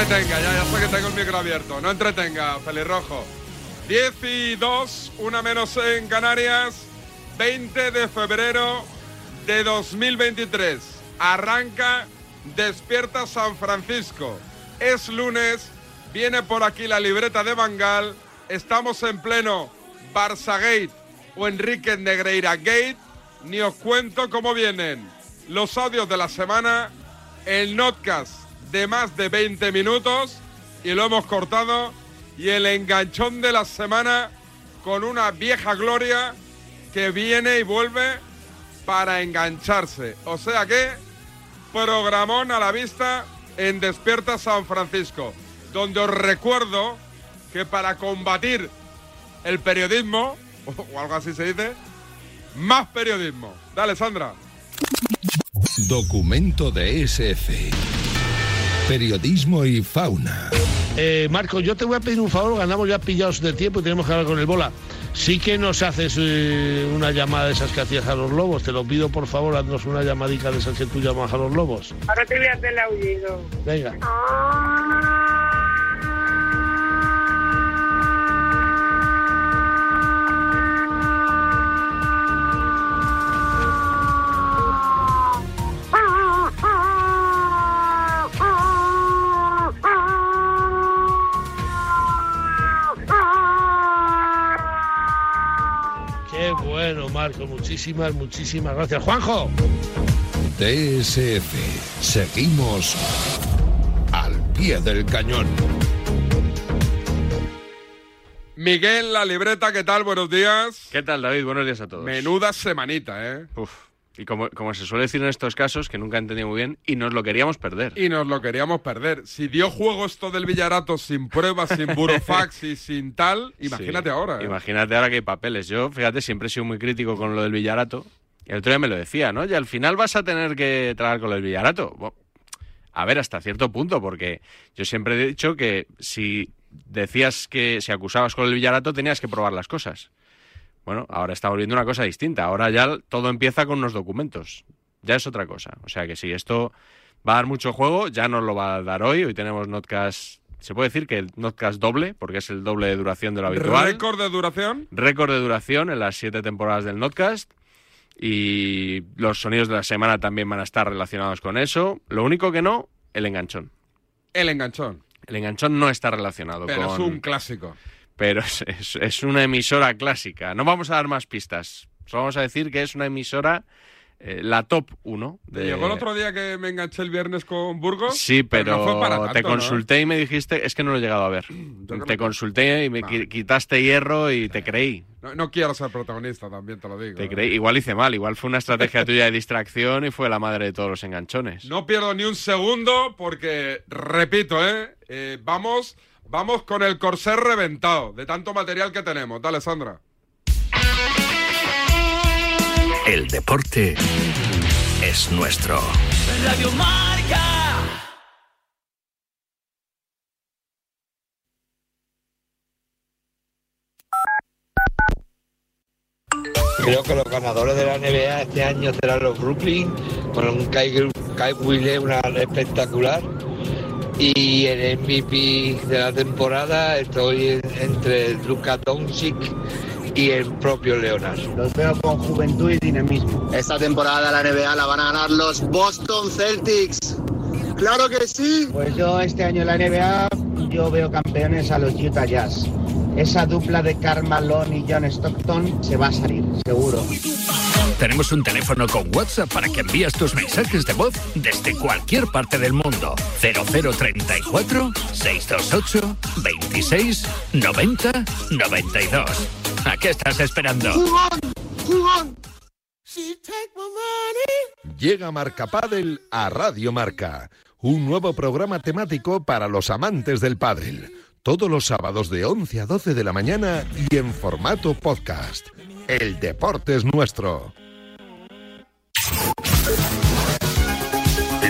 Entretenga, ya, ya sé que tengo el micro abierto. No entretenga, pelirrojo. 10 y 2, una menos en Canarias. 20 de febrero de 2023. Arranca Despierta San Francisco. Es lunes, viene por aquí la libreta de Bangal. Estamos en pleno Barça Gate o Enrique Negreira Gate. Ni os cuento cómo vienen los audios de la semana, el notcast de más de 20 minutos y lo hemos cortado y el enganchón de la semana con una vieja gloria que viene y vuelve para engancharse. O sea que programón a la vista en Despierta San Francisco, donde os recuerdo que para combatir el periodismo, o algo así se dice, más periodismo. Dale, Sandra. Documento de SF. Periodismo y fauna. Eh, Marco, yo te voy a pedir un favor, ganamos ya pillados de tiempo y tenemos que hablar con el bola. Sí que nos haces eh, una llamada de esas que hacías a los lobos. Te lo pido, por favor, haznos una llamadita de esas que tú llamas a los lobos. Ahora te voy a hacer el aullido. Venga. Qué Muchísimas, muchísimas gracias. Juanjo. DSF. Seguimos al pie del cañón. Miguel, la libreta, ¿qué tal? Buenos días. ¿Qué tal, David? Buenos días a todos. Menuda semanita, ¿eh? Uf. Y como, como se suele decir en estos casos, que nunca entendí muy bien, y nos lo queríamos perder. Y nos lo queríamos perder. Si dio juego esto del Villarato sin pruebas, sin burofax y sin tal, imagínate Sí. ahora. ¿eh? Imagínate ahora que hay papeles. Yo, fíjate, siempre he sido muy crítico con lo del Villarato. Y el otro día me lo decía, ¿no? Y al final vas a tener que tragar con el Villarato. Bo- A ver, hasta cierto punto, porque yo siempre he dicho que si decías que si acusabas con el Villarato tenías que probar las cosas. Bueno, ahora está volviendo una cosa distinta. Ahora ya todo empieza con unos documentos. Ya es otra cosa. O sea que si esto va a dar mucho juego, ya nos lo va a dar hoy. Hoy tenemos Notcast, se puede decir que el Notcast doble, porque es el doble de duración de lo habitual. Récord de duración. Récord de duración en las siete temporadas del Notcast. Y los sonidos de la semana también van a estar relacionados con eso. Lo único que no, el enganchón. El enganchón. El enganchón no está relacionado Pero con... es un clásico. Pero es, es- es una emisora clásica. No vamos a dar más pistas. Solo vamos a decir que es una emisora, eh, la top 1. ¿Te llegó el otro día que me enganché el viernes con Burgos? Sí, pero, no tanto, te ¿no? consulté y me dijiste, es que no lo he llegado a ver. te consulté y me quitaste hierro y te creí. No, no quiero ser protagonista, también te lo digo. Te ¿eh? creí. Igual hice mal, igual fue una estrategia tuya de distracción y fue la madre de todos los enganchones. No pierdo ni un segundo porque, repito, ¿eh? Eh, vamos, vamos con el corsé reventado de tanto material que tenemos. Dale, Sandra. El deporte es nuestro. Radio Marca. Creo que los ganadores de la NBA este año serán los Brooklyn, con un Kai, Kai una espectacular. Y el MVP de la temporada estoy en- entre Luka Doncic y el propio Leonard. Los veo con juventud y dinamismo. Esta temporada la NBA la van a ganar los Boston Celtics. ¡Claro que sí! Pues yo este año en la NBA yo veo campeones a los Utah Jazz. Esa dupla de Karl Malone y John Stockton se va a salir, seguro. Tenemos un teléfono con WhatsApp para que envíes tus mensajes de voz desde cualquier parte del mundo. 0034 628 26 90 92. ¿A qué estás esperando? ¡Jugón! ¡Jugón! Llega Marca Padel a Radio Marca, un nuevo programa temático para los amantes del pádel. Todos los sábados de 11 a 12 de la mañana y en formato podcast. El deporte es nuestro.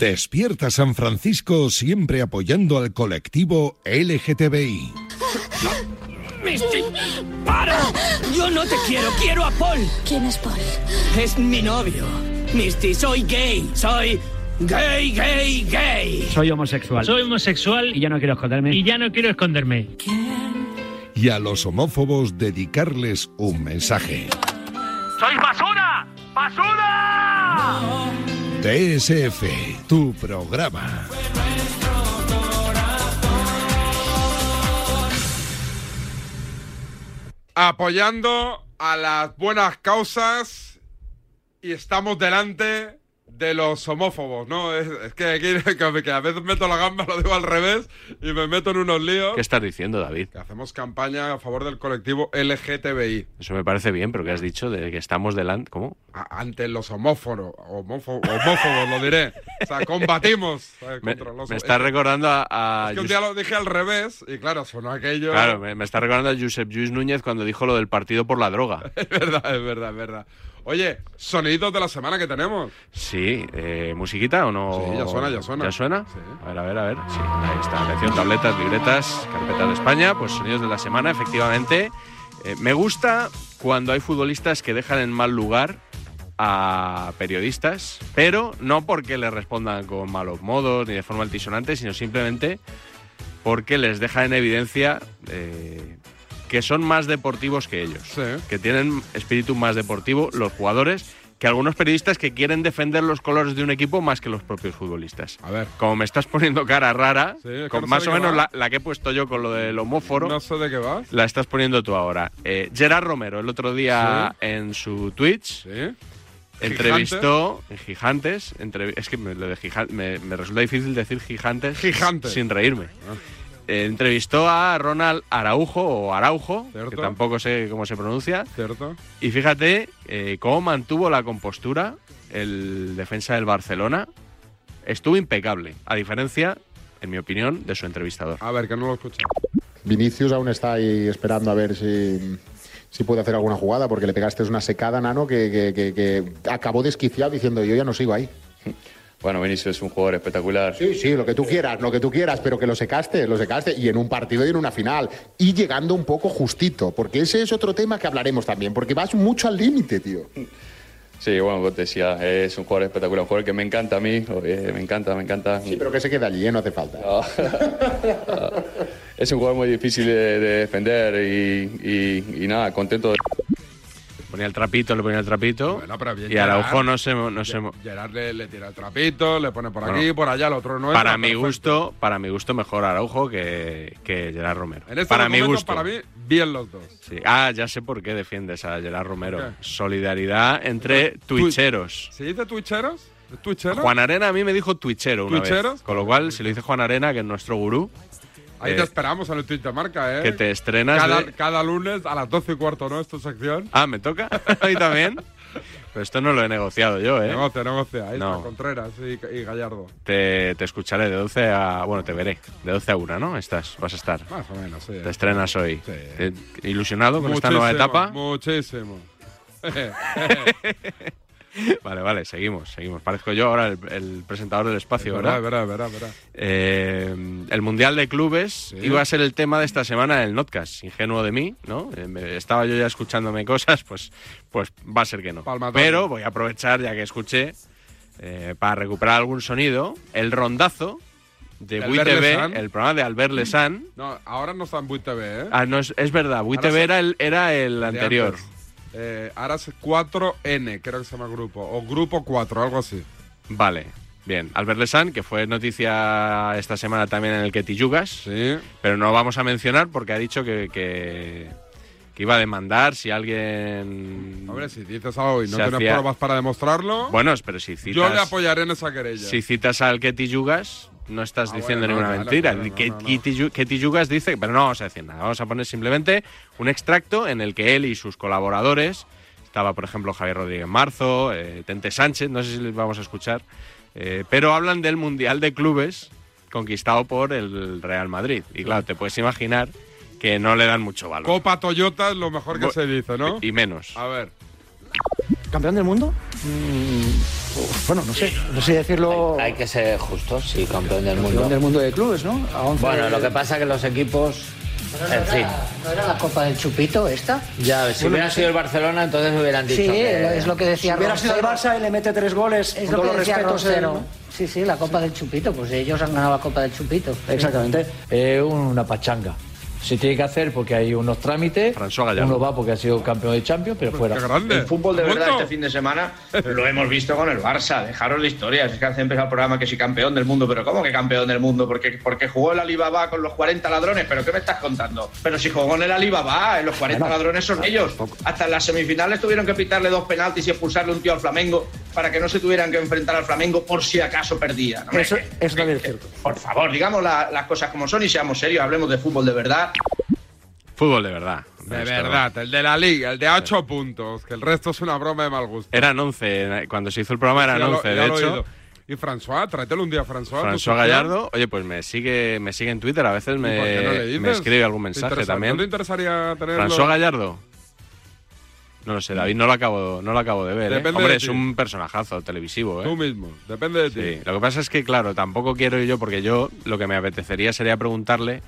Despierta San Francisco siempre apoyando al colectivo LGTBI. ¡Misty! ¡Para! Yo no te quiero, quiero a Paul. ¿Quién es Paul? Es mi novio. Misty, soy gay. Soy gay, gay, gay. Soy homosexual. Soy homosexual Y ya no quiero esconderme. y ya no quiero esconderme. Y a los homófobos dedicarles un mensaje. ¡Soy basura! ¡Basura! TSF, tu programa. apoyando a las buenas causas y estamos delante de los homófobos, ¿no? Es, es que aquí que, a veces meto la gamba, lo digo al revés, y me meto en unos líos. ¿Qué estás diciendo, David? Que hacemos campaña a favor del colectivo LGTBI. Eso me parece bien, pero ¿qué has dicho? De que estamos delante. ¿Cómo? A- ante los homófonos, homófo- homófobos, lo diré. O sea, combatimos eh, Me, contra los me está recordando a. a Es que un día lo dije al revés y claro, sonó aquello. Claro, me, me está recordando a Josep Lluís Núñez cuando dijo lo del partido por la droga. Es verdad, es verdad, es verdad. Oye, sonidos de la semana que tenemos. Sí, eh, ¿musiquita o no? Sí, ya suena, ya suena. ¿Ya suena? Sí. A ver, a ver, a ver. Sí, ahí está. Atención, tabletas, libretas, carpetas de España. Pues sonidos de la semana, efectivamente. Eh, me gusta cuando hay futbolistas que dejan en mal lugar a periodistas, pero no porque les respondan con malos modos ni de forma altisonante, sino simplemente porque les deja en evidencia eh, que son más deportivos que ellos, Sí. que tienen espíritu más deportivo los jugadores que algunos periodistas que quieren defender los colores de un equipo más que los propios futbolistas. A ver. Como me estás poniendo cara rara, Sí, es que con no más o menos la, la que he puesto yo con lo del homóforo, No sé de qué vas. la estás poniendo tú ahora. Eh, Gerard Romero, el otro día en su Twitch, Sí. entrevistó en Gigantes. entrev- es que me, lo de me, me resulta difícil decir Gigantes, Gigantes. sin reírme. Ah. Eh, entrevistó a Ronald Araujo o Araujo, Cierto. que tampoco sé cómo se pronuncia. ¿Cierto? Y fíjate eh, cómo mantuvo la compostura el defensa del Barcelona. Estuvo impecable, a diferencia, en mi opinión, de su entrevistador. A ver, que no lo escuché. Vinicius aún está ahí esperando a ver si, si puede hacer alguna jugada, porque le pegaste una secada, Nano, que, que- que- que acabó desquiciado diciendo yo ya no sigo ahí. Bueno, Vinicius es un jugador espectacular. Sí, sí, lo que tú quieras, lo que tú quieras, pero que lo secaste, lo secaste, y en un partido y en una final, y llegando un poco justito, porque ese es otro tema que hablaremos también, porque vas mucho al límite, tío. Sí, bueno, como te decía, es un jugador espectacular, un jugador que me encanta a mí, eh, me encanta, me encanta. Sí, pero que se quede allí, ¿eh? no hace falta. Es un jugador muy difícil de, de defender y, y- y nada, contento de... Ponía el trapito, le ponía el trapito. Bueno, pero bien y Araujo no se, no se Ge- Gerard le, le tira el trapito, le pone por Bueno, aquí, por allá, el otro no para mi perfecto. gusto, para mi gusto mejor Araujo que, que Gerard Romero. En este para mi gusto. para mí, bien los dos. Sí. Ah, ya sé por qué defiendes a Gerard Romero. ¿Qué? Solidaridad entre twitcheros. ¿Se dice twitcheros? ¿Es twitchero? Juan Arena a mí me dijo twitchero una vez. Con lo cual, si lo dice Juan Arena, que es nuestro gurú, Ahí eh, te esperamos en el Twitch de marca, ¿eh? que te estrenas cada, de- cada lunes a las 12 y cuarto, ¿no? Es tu sección. Ah, ¿me toca? ¿A mí también? Pero esto no lo he negociado yo, ¿eh? Negocia, negocia. Ahí No. está, Contreras y, y Gallardo. Te, te escucharé de 12 a... Bueno, te veré. De 12 a 1, ¿no? Estás, vas a estar. Más o menos, sí. Te estrenas hoy. Sí. ¿Te- ¿Ilusionado con esta nueva etapa? Muchísimo. Vale, vale, seguimos, seguimos. Parezco yo ahora el, el presentador del espacio, ¿verdad? verá, verá, verá. Eh, el Mundial de Clubes iba a ser el tema de esta semana del Notcast. Ingenuo de mí, ¿no? Eh, estaba yo ya escuchándome cosas, pues, pues va a ser que no. Palmatorio. Pero voy a aprovechar, ya que escuché, eh, para recuperar algún sonido, el rondazo de Albert Bui TV, Lesan. el programa de Albert Lesan. No, ahora no está en Buit TV, ¿eh? Ah, no, es, es verdad, Bui Ahora TV se- era el, era el anterior. antes. Eh, ahora es 4N, creo que se llama el grupo. O Grupo 4, algo así. Vale, bien. Albert Lesan, que fue noticia esta semana también en el que Sí. pero no lo vamos a mencionar porque ha dicho que, que, que iba a demandar si alguien... Hombre, si dices algo y no tienes hacía- pruebas para demostrarlo, Bueno, pero si citas... yo le apoyaré en esa querella. Si citas al Yugas, no estás Ah, diciendo bueno, ninguna no, mentira. claro, Que- no. Ketty Yugas dice, pero no vamos a decir nada, vamos a poner simplemente un extracto en el que él y sus colaboradores, estaba por ejemplo Javier Rodríguez Marzo, eh, Tente Sánchez, no sé si les vamos a escuchar, eh, pero hablan del Mundial de Clubes conquistado por el Real Madrid. Y claro, te puedes imaginar que no le dan mucho valor. Copa Toyota es lo mejor que se dice, ¿no? Y menos. A ver. ¿Campeón del mundo? Mm, bueno, no sé, no sé decirlo. Hay que ser justos, sí, campeón del Campeón mundo. del mundo de clubes, ¿no? A 11 Bueno, lo que pasa es que los equipos, en fin, ¿No era la Copa del Chupito esta? ya, si Bueno, hubiera no sé. sido el Barcelona, entonces hubieran dicho Sí, que... es lo que decía Si hubiera sido el. Barça y le mete tres goles, Es con lo que los decía él, Sí, sí, la Copa del Chupito. Pues ellos han ganado la Copa del Chupito. Exactamente. Es una pachanga. Se tiene que hacer porque hay unos trámites. Uno va porque ha sido campeón de Champions, pero fuera. El fútbol de verdad este fin de semana lo hemos visto con el Barça. Dejaros de historias. Es que hace empezar el programa que sí campeón del mundo. Pero ¿cómo que campeón del mundo? Porque, porque jugó el Alibaba con los 40 ladrones. ¿Pero qué me estás contando? Pero si jugó en el Alibaba, en los 40 Bueno, ladrones son ellos. Hasta en las semifinales tuvieron que pitarle dos penaltis y expulsarle un tío al Flamengo para que no se tuvieran que enfrentar al Flamengo por si acaso perdían. Hombre, Eso, que- eso también es cierto. por favor, digamos la- las cosas como son y seamos serios. Hablemos de fútbol de verdad. Fútbol de verdad. De verdad, el de la liga, el de 8 puntos, que el resto es una broma de mal gusto. Eran 11, cuando se hizo el programa eran Ya lo- 11, ya de lo hecho. Y François, tráetelo un día, François. tu François sección. Gallardo, oye, pues me sigue, me sigue en Twitter, a veces ¿Y por qué no le me, escribe algún ¿Te mensaje también. ¿No te interesaría tenerlo? François Gallardo. No lo sé, David, no lo acabo, no lo acabo de ver. ¿eh? Hombre, de es ti. un personajazo televisivo. ¿eh? Tú mismo, depende de ti. Sí, lo que pasa es que, claro, tampoco quiero ir yo, porque yo lo que me apetecería sería preguntarle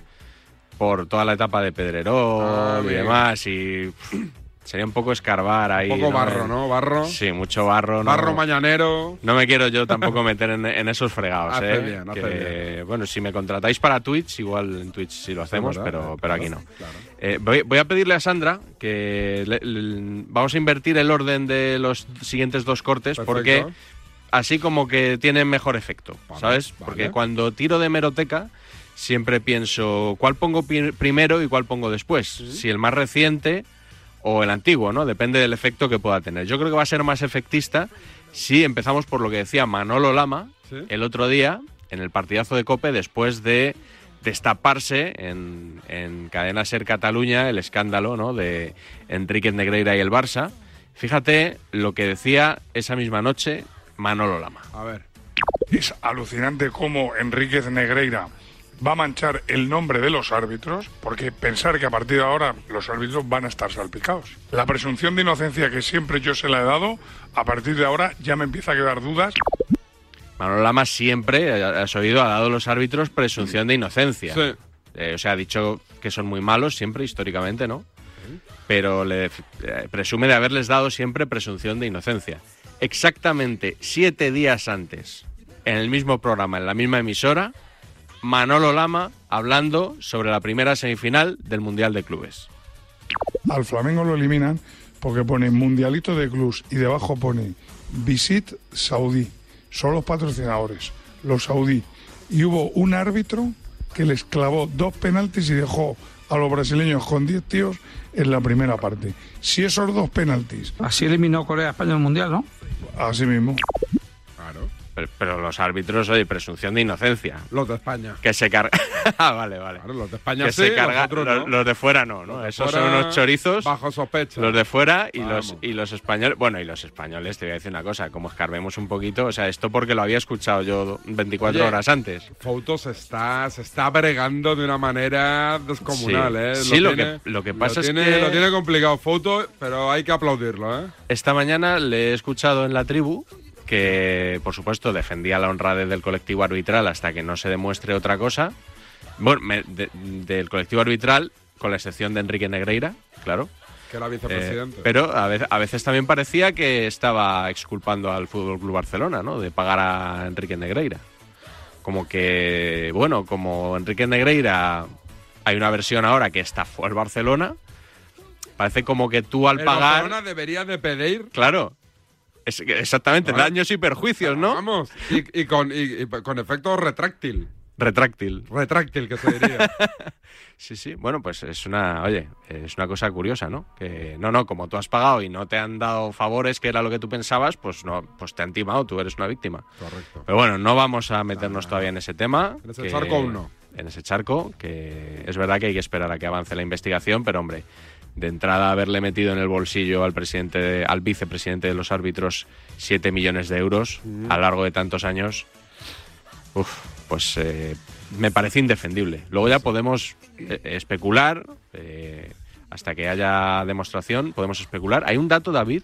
por toda la etapa de Pedrerol Ah, y bien. demás, y pff, sería un poco escarbar ahí. Un poco barro, ¿no? Barro. Sí, mucho barro. no- Barro mañanero. No me quiero yo tampoco meter en, en esos fregados, Hace ¿eh? bien, hace Que, Bueno, si me contratáis para Twitch, igual en Twitch sí lo hacemos, verdad, pero, eh, pero aquí no. claro. Eh, voy, voy a pedirle a Sandra que le- le- vamos a invertir el orden de los siguientes dos cortes Perfecto. porque así como que tienen mejor efecto, ¿sabes? vale. Porque cuando tiro de meroteca siempre pienso cuál pongo primero y cuál pongo después. Si el más reciente o el antiguo, ¿no? Depende del efecto que pueda tener. Yo creo que va a ser más efectista si empezamos por lo que decía Manolo Lama Sí. el otro día en el partidazo de Cope después de destaparse en, en Cadena Ser Cataluña el escándalo ¿no? de Enríquez Negreira y el Barça. Fíjate lo que decía esa misma noche Manolo Lama. A ver. Es alucinante cómo Enríquez Negreira va a manchar el nombre de los árbitros, porque pensar que a partir de ahora los árbitros van a estar salpicados. La presunción de inocencia que siempre yo se la he dado, a partir de ahora ya me empieza a quedar dudas. Manolo Lama siempre, eh, has oído, ha dado a los árbitros presunción de inocencia. Sí. Eh, o sea, ha dicho que son muy malos siempre, históricamente, ¿no? Pero le eh, presume de haberles dado siempre presunción de inocencia. Exactamente siete días antes, en el mismo programa, en la misma emisora, Manolo Lama hablando sobre la primera semifinal del Mundial de Clubes. Al Flamengo lo eliminan porque pone Mundialito de Clubs y debajo pone Visit Saudí. Son los patrocinadores, los saudí. Y hubo un árbitro que les clavó dos penaltis y dejó a los brasileños con 10 tíos en la primera parte. Si esos dos penaltis. Así eliminó Corea a España en el Mundial, ¿no? Así mismo. Pero, pero los árbitros, oye, presunción de inocencia. Los de España. Que se carga. ah, vale, vale. Claro, los de España que sí, se los no. de fuera no, ¿no? Esos fuera, son unos chorizos. Bajo sospecha. Los de fuera y los, y los españoles. Bueno, y los españoles, te voy a decir una cosa, como escarbemos un poquito, o sea, esto porque lo había escuchado yo 24 Oye, horas antes. Fouto se está, se está bregando de una manera descomunal, Sí. ¿eh? Sí, lo que- lo que pasa es tiene, que- Lo tiene complicado Fouto, pero hay que aplaudirlo, ¿eh? Esta mañana le he escuchado en la tribu que, por supuesto, defendía la honradez del colectivo arbitral hasta que no se demuestre otra cosa. Bueno, me- de- del colectivo arbitral, con la excepción de Enrique Negreira, claro. Que era Eh, vicepresidente. pero a veces, a veces también parecía que estaba exculpando al Fútbol Club Barcelona, ¿no? De pagar a Enrique Negreira. Como que, bueno, como Enrique Negreira hay una versión ahora que estafó al Barcelona, parece como que tú al El pagar. Barcelona debería de pedir Claro. Es- exactamente, Vale. daños y perjuicios, ¿no? Vamos, y, y con, y- y con efecto retráctil. Retráctil. Retráctil, que se diría. Sí, sí. Bueno, pues es una, oye, es una cosa curiosa, ¿no? Que no, no, como tú has pagado y no te han dado favores, que era lo que tú pensabas, pues no, pues te han timado, tú eres una víctima. Correcto. Pero bueno, no vamos a meternos todavía en ese tema. En ese que- charco aún no. En ese charco, que es verdad que hay que esperar a que avance la investigación, pero hombre, de entrada haberle metido en el bolsillo al presidente, de- al vicepresidente de los árbitros 7 millones de euros Mm. a lo largo de tantos años, uf, pues eh, me parece indefendible. Luego ya podemos eh, especular, eh, hasta que haya demostración, podemos especular. Hay un dato, David,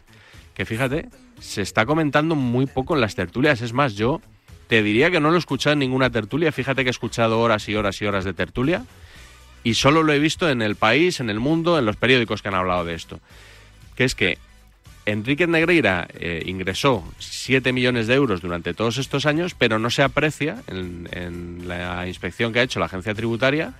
que fíjate, se está comentando muy poco en las tertulias. Es más, yo te diría que no lo he escuchado en ninguna tertulia. Fíjate que he escuchado horas y horas y horas de tertulia y solo lo he visto en el país, en el mundo, en los periódicos que han hablado de esto. Que es que Enrique Negreira eh, ingresó 7 millones de euros durante todos estos años, pero no se aprecia en, en la inspección que ha hecho la agencia tributaria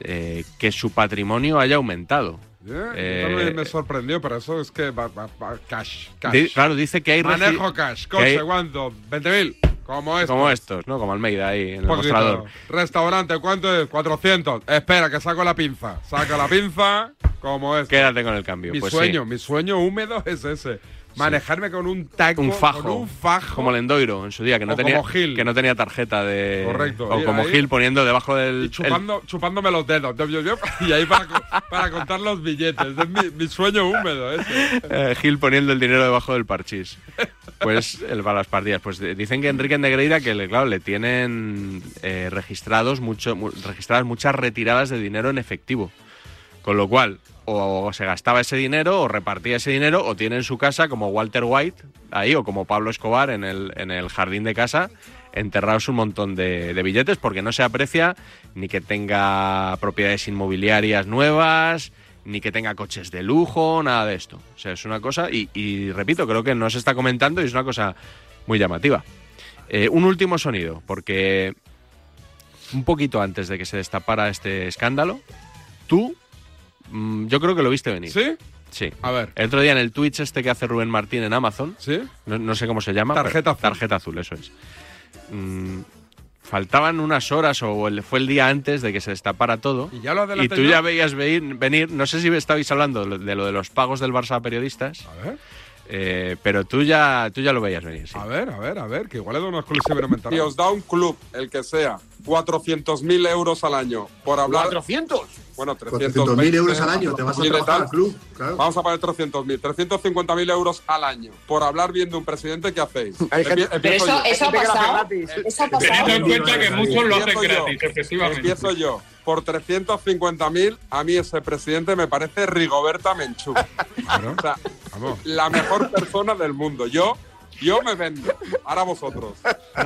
eh, que su patrimonio haya aumentado. Yeah, Eh, me sorprendió, pero eso es que va, va- va- cash, cash. Di- claro, dice que hay Manejo cash, que hay- coche, ¿cuánto? 20.000, como esto. Como estos, ¿no? Como Almeida ahí en el mostrador. Restaurante, ¿cuánto es? 400. Espera, que saco la pinza. Saca la pinza, como es. Quédate con el cambio. Mi pues sí. sueño, mi sueño húmedo es ese. Manejarme con un taco, un fajo, con un fajo. como Lendoiro en su día que no O tenía como Gil. que no tenía tarjeta de Correcto. o como ahí- Gil poniendo debajo del Y chupando, chupándome los dedos. Y ahí para, para contar los billetes. Es mi, mi sueño húmedo ese. el- eh, Gil poniendo el dinero debajo del parchís. Pues el para las partidas. Pues dicen que Enrique Negreira que le, claro le tienen eh, registrados mucho mu- registradas muchas retiradas de dinero en efectivo, con lo cual o se gastaba ese dinero o repartía ese dinero o tiene en su casa como Walter White ahí o como Pablo Escobar en el, en el jardín de casa enterrados un montón de, billetes porque no se aprecia ni que tenga propiedades inmobiliarias nuevas ni que tenga coches de lujo, nada de esto. O sea, es una cosa, y, repito, creo que no se está comentando y es una cosa muy llamativa. Eh, un último sonido, porque un poquito antes de que se destapara este escándalo, tú, yo creo que lo viste venir. ¿Sí? Sí. A ver. El otro día en el Twitch este que hace Rubén Martín en Amazon. ¿Sí? No, no sé cómo se llama. Tarjeta pero- Tarjeta azul, eso es. Mm, faltaban unas horas o el- fue el día antes de que se destapara todo. Y ya lo Y tú ya veías venir, venir, no sé si estabais hablando de lo de, lo de los pagos del Barça a periodistas. A ver. eh, pero tú ya, tú ya lo veías venir, sí. A ver, a ver, a ver, que igual es de una exclusiva elemental. Si os da un club, el que sea, 400.000 euros al año por hablar. ¿400? Bueno, 400.000 euros al año, te vas a trabajar tal. al club, claro. Vamos a poner 300.000, 350.000 euros al año por hablar bien de un presidente, ¿qué hacéis? Empie- Pero eso- eso ha que pasado. gratis. Eso ha pasado. Teniendo en cuenta que muchos lo hacen Empiezo yo. gratis, efectivamente. Empiezo yo. Por 350.000, a mí ese presidente me parece Rigoberta Menchú. O sea, la mejor persona del mundo. Yo, yo me vendo. Ahora vosotros.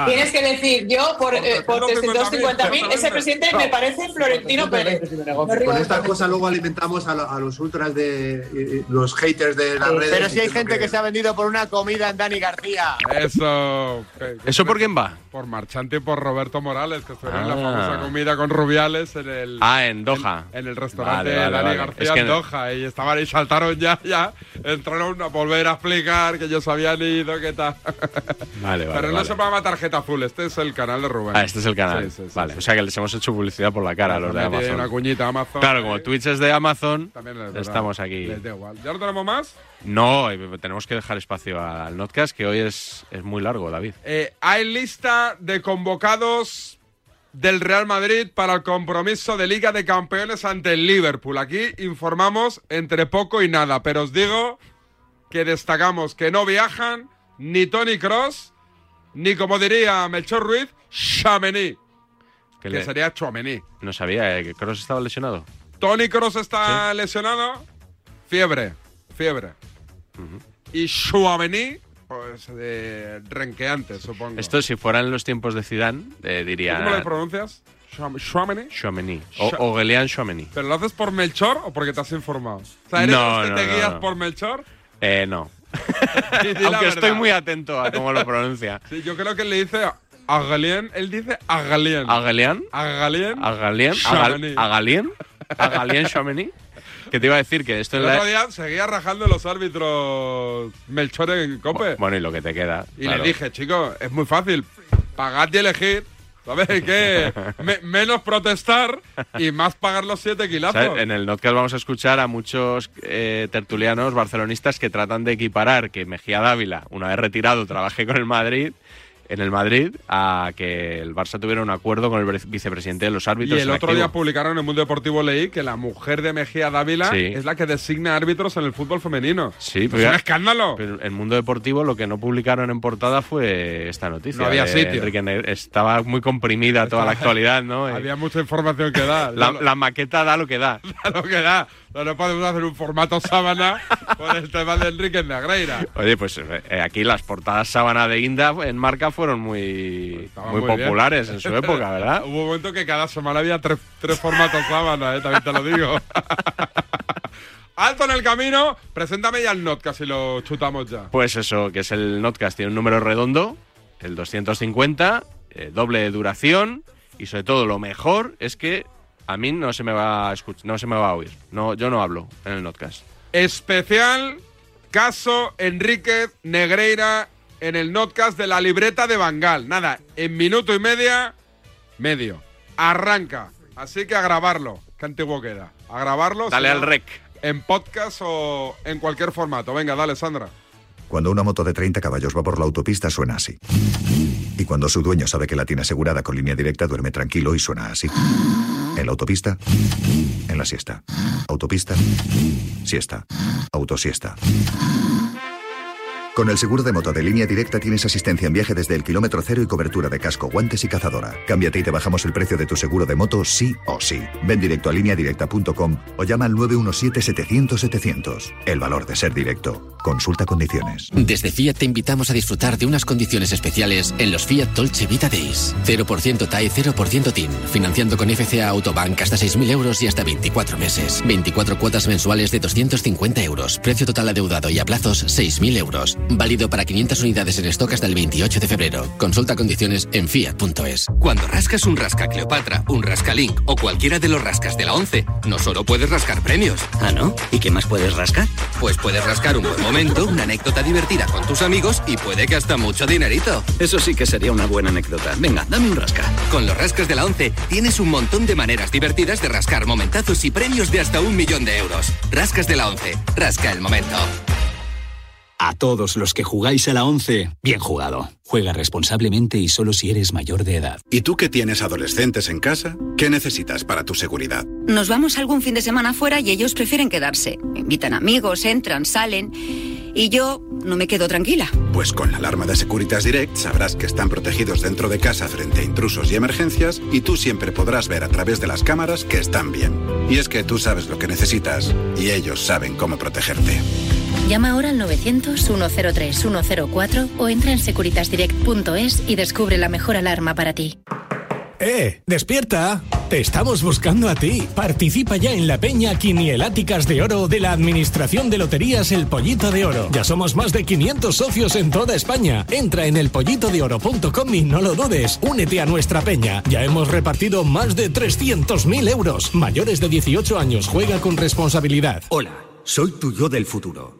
Tienes que decir, yo por, eh, por 350.000, ese exactamente. presidente me parece Florentino Pérez. Con estas cosas luego alimentamos a, lo- a los ultras de y- y los haters de las redes. Pero si hay gente que se ha vendido por una comida en Dani García. Eso. ¿Eso por quién va? Por Marchante y por Roberto Morales, que estuvieron en la Ah. famosa comida con Rubiales en el. Ah, en Doha. En, el restaurante Vale, vale, Dani vale. García Es que en Doha. Y estaban ahí, saltaron ya, ya. Entraron a volver a explicar que ellos habían ido, qué Vale, vale. Pero no vale. se llama tarjeta azul, este es el canal de Rubén. Ah, este es el canal. Sí, sí, sí, vale, o sea que les hemos hecho publicidad por la cara a los de Amazon. una cuñita Amazon. Claro, como Twitch es de Amazon, les estamos aquí. Les da igual. ¿Ya no tenemos más? No, eh, tenemos que dejar espacio al notcast, que hoy es, es muy largo, David. Eh, hay lista de convocados del Real Madrid para el compromiso de Liga de Campeones ante el Liverpool. Aquí informamos entre poco y nada, pero os digo que destacamos que no viajan ni Tony Cross, ni como diría Melchor Ruiz, Chamení, que, le- sería Chouameni. No sabía eh, que Cross estaba lesionado. Tony Cross está lesionado, fiebre, fiebre. Y Chouameni, pues de renqueante, supongo. Esto, si fueran los tiempos de Zidane, eh, diría... ¿Cómo lo pronuncias? Chouam- Chouameni. Chouameni. O, o Guelian Chouameni. ¿Pero lo haces por Melchor o porque te has informado? O sea, ¿eres No, que no, te no, guías no. por Melchor? Eh, no. Aunque estoy muy atento a cómo lo pronuncia. Sí, yo creo que le dice Agalien. Él dice Agalien. Agalien. ¿Agalien? ¿Agalien? ¿Agalien Chouameni? Que te iba a decir que esto El en la... otro día seguía rajando los árbitros Melchor en Cope. Bueno, y lo que te queda. Y claro. le dije, chicos, es muy fácil. Pagad y elegid. ¿Sabes qué? Me- menos protestar y más pagar los siete kilazos. En el notcast vamos a escuchar a muchos eh, tertulianos barcelonistas que tratan de equiparar que Mejía Dávila, una vez retirado, trabaje con el Madrid, en el Madrid, a que el Barça tuviera un acuerdo con el vice- vicepresidente de los Y árbitros. el en otro activo. día publicaron en el Mundo Deportivo leí que la mujer de Mejía Dávila Sí. es la que designa árbitros en el fútbol femenino. Sí, es pero un ya- escándalo. Pero en el mundo deportivo lo que no publicaron en portada fue esta noticia. No había sitio. Enrique Estaba muy comprimida toda la actualidad, ¿no? Eh, Había mucha información que dar. la, la maqueta da lo que da. Da lo que da. No, no podemos hacer un formato sábana por el tema de Enrique Negreira. Oye, pues eh, aquí las portadas sábana de Inda en marca fueron muy, muy, muy bien. populares en su época, ¿verdad? Hubo un momento que cada semana había tres, tres formatos sábana, ¿eh? también te lo digo. Alto en el camino, preséntame ya el notcast y lo chutamos ya. Pues eso, que es el Notcast, tiene un número redondo, el 250, eh, doble de duración y sobre todo lo mejor es que a mí no se me va a escuchar, no se me va a oír. No, yo no hablo en el Notcast. Especial caso Enríquez Negreira en el notcast de la libreta de Bangal. Nada, en minuto y media, medio. Arranca. Así que a grabarlo. Qué antiguo queda. A grabarlo. Dale al rec. En podcast o en cualquier formato. Venga, dale, Sandra. Cuando una moto de 30 caballos va por la autopista suena así. Y cuando su dueño sabe que la tiene asegurada con línea directa duerme tranquilo y suena así. En la autopista, en la siesta. Autopista, siesta. Autosiesta. Con el seguro de moto de línea directa tienes asistencia en viaje desde el kilómetro cero y cobertura de casco, guantes y cazadora. Cámbiate y te bajamos el precio de tu seguro de moto sí o sí. Ven directo a lineadirecta.com o llama al 917-700-700. El valor de ser directo. Consulta condiciones. Desde Fiat te invitamos a disfrutar de unas condiciones especiales en los Fiat Dolce Vita Days. 0% TAE, 0% TIN. Financiando con FCA Autobank hasta 6.000 euros y hasta 24 meses. 24 cuotas mensuales de 250 euros. Precio total adeudado y a plazos 6.000 euros. Válido para 500 unidades en stock hasta el 28 de febrero. Consulta condiciones en fiat.es. Cuando rascas un rasca Cleopatra, un rasca Link o cualquiera de los rascas de la 11, no solo puedes rascar premios. ¿Ah, no? ¿Y qué más puedes rascar? Pues puedes rascar un buen momento, una anécdota divertida con tus amigos y puede que hasta mucho dinerito. Eso sí que sería una buena anécdota. Venga, dame un rasca. Con los rascas de la 11 tienes un montón de maneras divertidas de rascar momentazos y premios de hasta un millón de euros. Rascas de la 11. Rasca el momento. A todos los que jugáis a la 11, bien jugado. Juega responsablemente y solo si eres mayor de edad. ¿Y tú que tienes adolescentes en casa? ¿Qué necesitas para tu seguridad? Nos vamos algún fin de semana fuera y ellos prefieren quedarse. Invitan amigos, entran, salen. Y yo no me quedo tranquila. Pues con la alarma de Securitas Direct sabrás que están protegidos dentro de casa frente a intrusos y emergencias y tú siempre podrás ver a través de las cámaras que están bien. Y es que tú sabes lo que necesitas y ellos saben cómo protegerte. Llama ahora al 900-103-104 o entra en securitasdirect.es y descubre la mejor alarma para ti. ¡Eh! ¡Despierta! Te estamos buscando a ti. Participa ya en la peña Quinieláticas de Oro de la Administración de Loterías El Pollito de Oro. Ya somos más de 500 socios en toda España. Entra en elpollitodeoro.com y no lo dudes. Únete a nuestra peña. Ya hemos repartido más de 300.000 euros. Mayores de 18 años. Juega con responsabilidad. Hola, soy tu yo del futuro.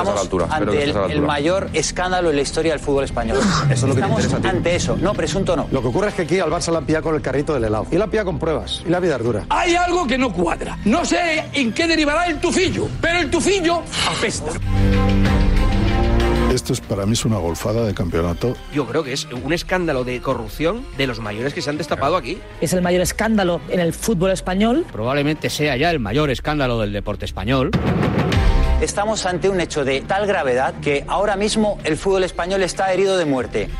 Estamos a la altura, ante el, la el altura. mayor escándalo en la historia del fútbol español. Eso es lo que te Estamos interesa a ti. ante eso. No, presunto no. Lo que ocurre es que aquí al Barça la han pillado con el carrito del helado. Y la han pillado con pruebas. Y la vida es dura. Hay algo que no cuadra. No sé en qué derivará el tufillo, pero el tufillo apesta. Esto es para mí es una golfada de campeonato. Yo creo que es un escándalo de corrupción de los mayores que se han destapado aquí. Es el mayor escándalo en el fútbol español. Probablemente sea ya el mayor escándalo del deporte español. Estamos ante un hecho de tal gravedad que ahora mismo el fútbol español está herido de muerte.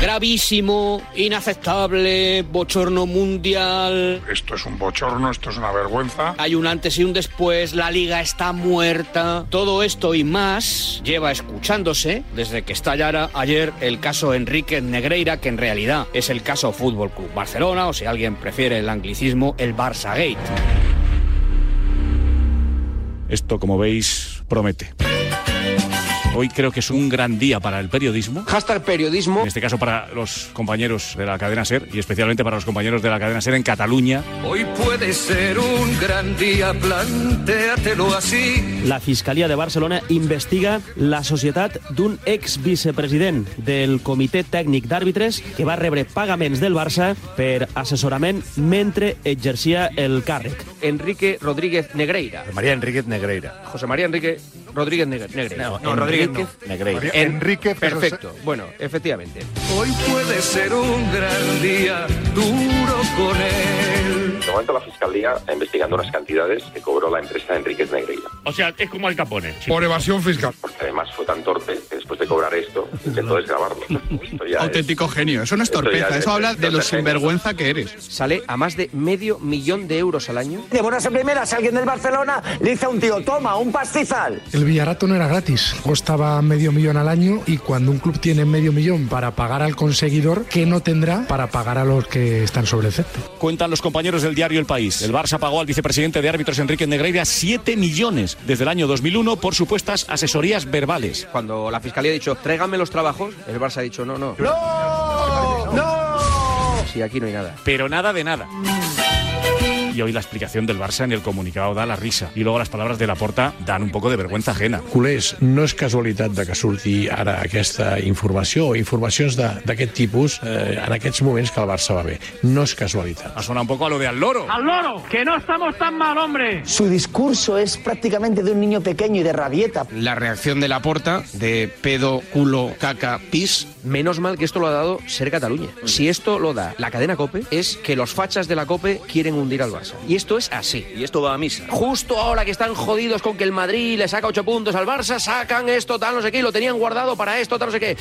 Gravísimo, inaceptable, bochorno mundial. Esto es un bochorno, esto es una vergüenza. Hay un antes y un después, la liga está muerta. Todo esto y más lleva escuchándose desde que estallara ayer el caso Enrique Negreira, que en realidad es el caso Fútbol Club Barcelona, o si alguien prefiere el anglicismo, el Barça Gate. Esto, como veis, promete. Hoy creo que es un gran día para el periodismo. Hashtag periodismo. En este caso para los compañeros de la cadena SER y especialmente para los compañeros de la cadena SER en Cataluña. Hoy puede ser un gran día, plantéatelo así. La Fiscalia de Barcelona investiga la societat d'un ex-vicepresident del Comitè Tècnic d'Àrbitres que va rebre pagaments del Barça per assessorament mentre exercia el càrrec. Enrique Rodríguez Negreira. María Enríquez Negreira. José María Enrique Rodríguez Negre- Negreira. No, Rodríguez no, Negreira. En- Enrique, pero Perfecto. Bueno, efectivamente. Hoy puede ser un gran día, duro con él. De momento la Fiscalía está investigando unas cantidades que cobró la empresa Enríquez Negreira. O sea, es como el Capone. Por evasión fiscal. Porque además fue tan torpe que después de cobrar esto intentó desgrabarlo. Esto ya es- Auténtico genio. Eso no es torpeza. es- Eso habla de lo sinvergüenza que eres. Sale a más de medio millón de euros al año. De buenas en primeras, alguien del Barcelona le dice a un tío, toma, un pastizal. El Villarato no era gratis, costaba medio millón al año y cuando un club tiene medio millón para pagar al conseguidor, ¿qué no tendrá para pagar a los que están sobre el césped? Cuentan los compañeros del diario El País. El Barça pagó al vicepresidente de árbitros Enrique Negreira 7 millones desde el año 2001 por supuestas asesorías verbales. Cuando la fiscalía ha dicho, tráigame los trabajos, el Barça ha dicho, no, no. ¡No! ¡No! Sí, aquí no hay nada. Pero nada de nada. Y hoy la explicación del Barça en el comunicado da la risa. Y luego las palabras de Laporta dan un poco de vergüenza ajena. Culers, no és casualitat de que surti ara aquesta informació o informacions de- d'aquest tipus eh, en aquests moments que el Barça va bé. No és casualitat. Ha sonado un poco a lo de al loro. ¡Al loro! ¡Que no estamos tan mal, hombre! Su discurso es prácticamente de un niño pequeño y de rabieta. La reacción de la porta de pedo, culo, caca, pis. Menos mal que esto lo ha dado Ser Cataluña. Si esto lo da la cadena Cope, es que los fachas de la Cope quieren hundir al Barça. Y esto es así. Y esto va a misa. Justo ahora que están jodidos con que el Madrid le saca ocho puntos al Barça, sacan esto, tal, no sé qué, y lo tenían guardado para esto, tal, no sé qué.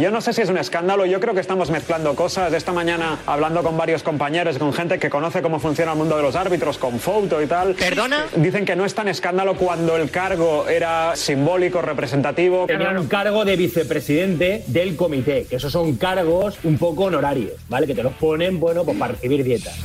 Yo no sé si es un escándalo, yo creo que estamos mezclando cosas. Esta mañana hablando con varios compañeros, con gente que conoce cómo funciona el mundo de los árbitros, con foto y tal. ¿Perdona? Dicen que no es tan escándalo cuando el cargo era simbólico, representativo. Tenían un cargo de vicepresidente del comité, que esos son cargos un poco honorarios, ¿vale? Que te los ponen, bueno, pues para recibir dietas.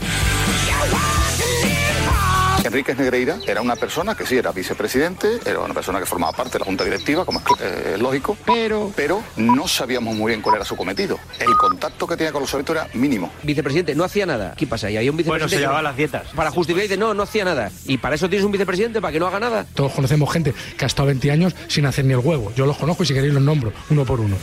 Enríquez Negreira era una persona que sí era vicepresidente, era una persona que formaba parte de la junta directiva, como es eh, lógico, pero, pero no sabíamos muy bien cuál era su cometido. El contacto que tenía con los árbitros era mínimo. Vicepresidente, no hacía nada. ¿Qué pasa? Y había un Bueno, vicepresidente. se que llevaba las dietas. Para justificar, dice, no, no hacía nada. Y para eso tienes un vicepresidente, para que no haga nada. Todos conocemos gente que ha estado 20 años sin hacer ni el huevo. Yo los conozco y si queréis los nombro, uno por uno.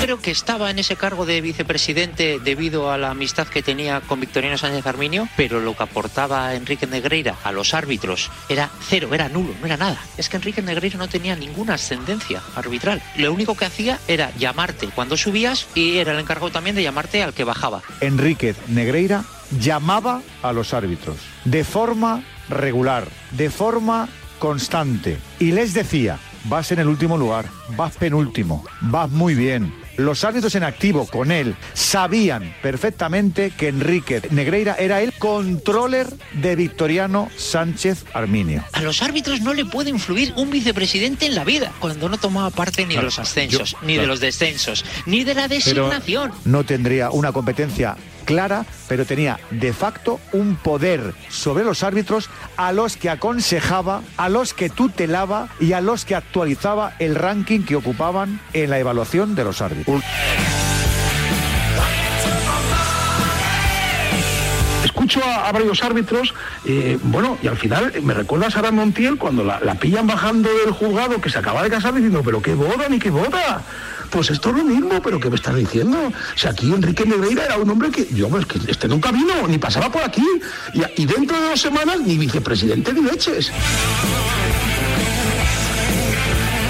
Creo que estaba en ese cargo de vicepresidente debido a la amistad que tenía con Victoriano Sánchez Arminio, pero lo que aportaba Enrique Negreira a los árbitros era cero, era nulo, no era nada. Es que Enrique Negreira no tenía ninguna ascendencia arbitral. Lo único que hacía era llamarte cuando subías y era el encargado también de llamarte al que bajaba. Enríquez Negreira llamaba a los árbitros de forma regular, de forma constante, y les decía, vas en el último lugar, vas penúltimo, vas muy bien. Los árbitros en activo con él sabían perfectamente que Enrique Negreira era el controller de Victoriano Sánchez Arminio. A los árbitros no le puede influir un vicepresidente en la vida cuando no tomaba parte ni de los ascensos, yo- ni de los descensos, ni de la Pero designación. no tendría una competencia clara, pero tenía de facto un poder sobre los árbitros a los que aconsejaba, a los que tutelaba y a los que actualizaba el ranking que ocupaban en la evaluación de los árbitros. escucho a, varios árbitros, eh, bueno, y al final me recuerda a Sara Montiel cuando la, la pillan bajando del juzgado que se acaba de casar diciendo, pero qué boda, ni qué boda. Pues esto es lo mismo, pero ¿qué me estás diciendo? Si aquí Enrique Negreira era un hombre que, yo, pues que este nunca vino, ni pasaba por aquí. Y, dentro de dos semanas, ni vicepresidente ni leches.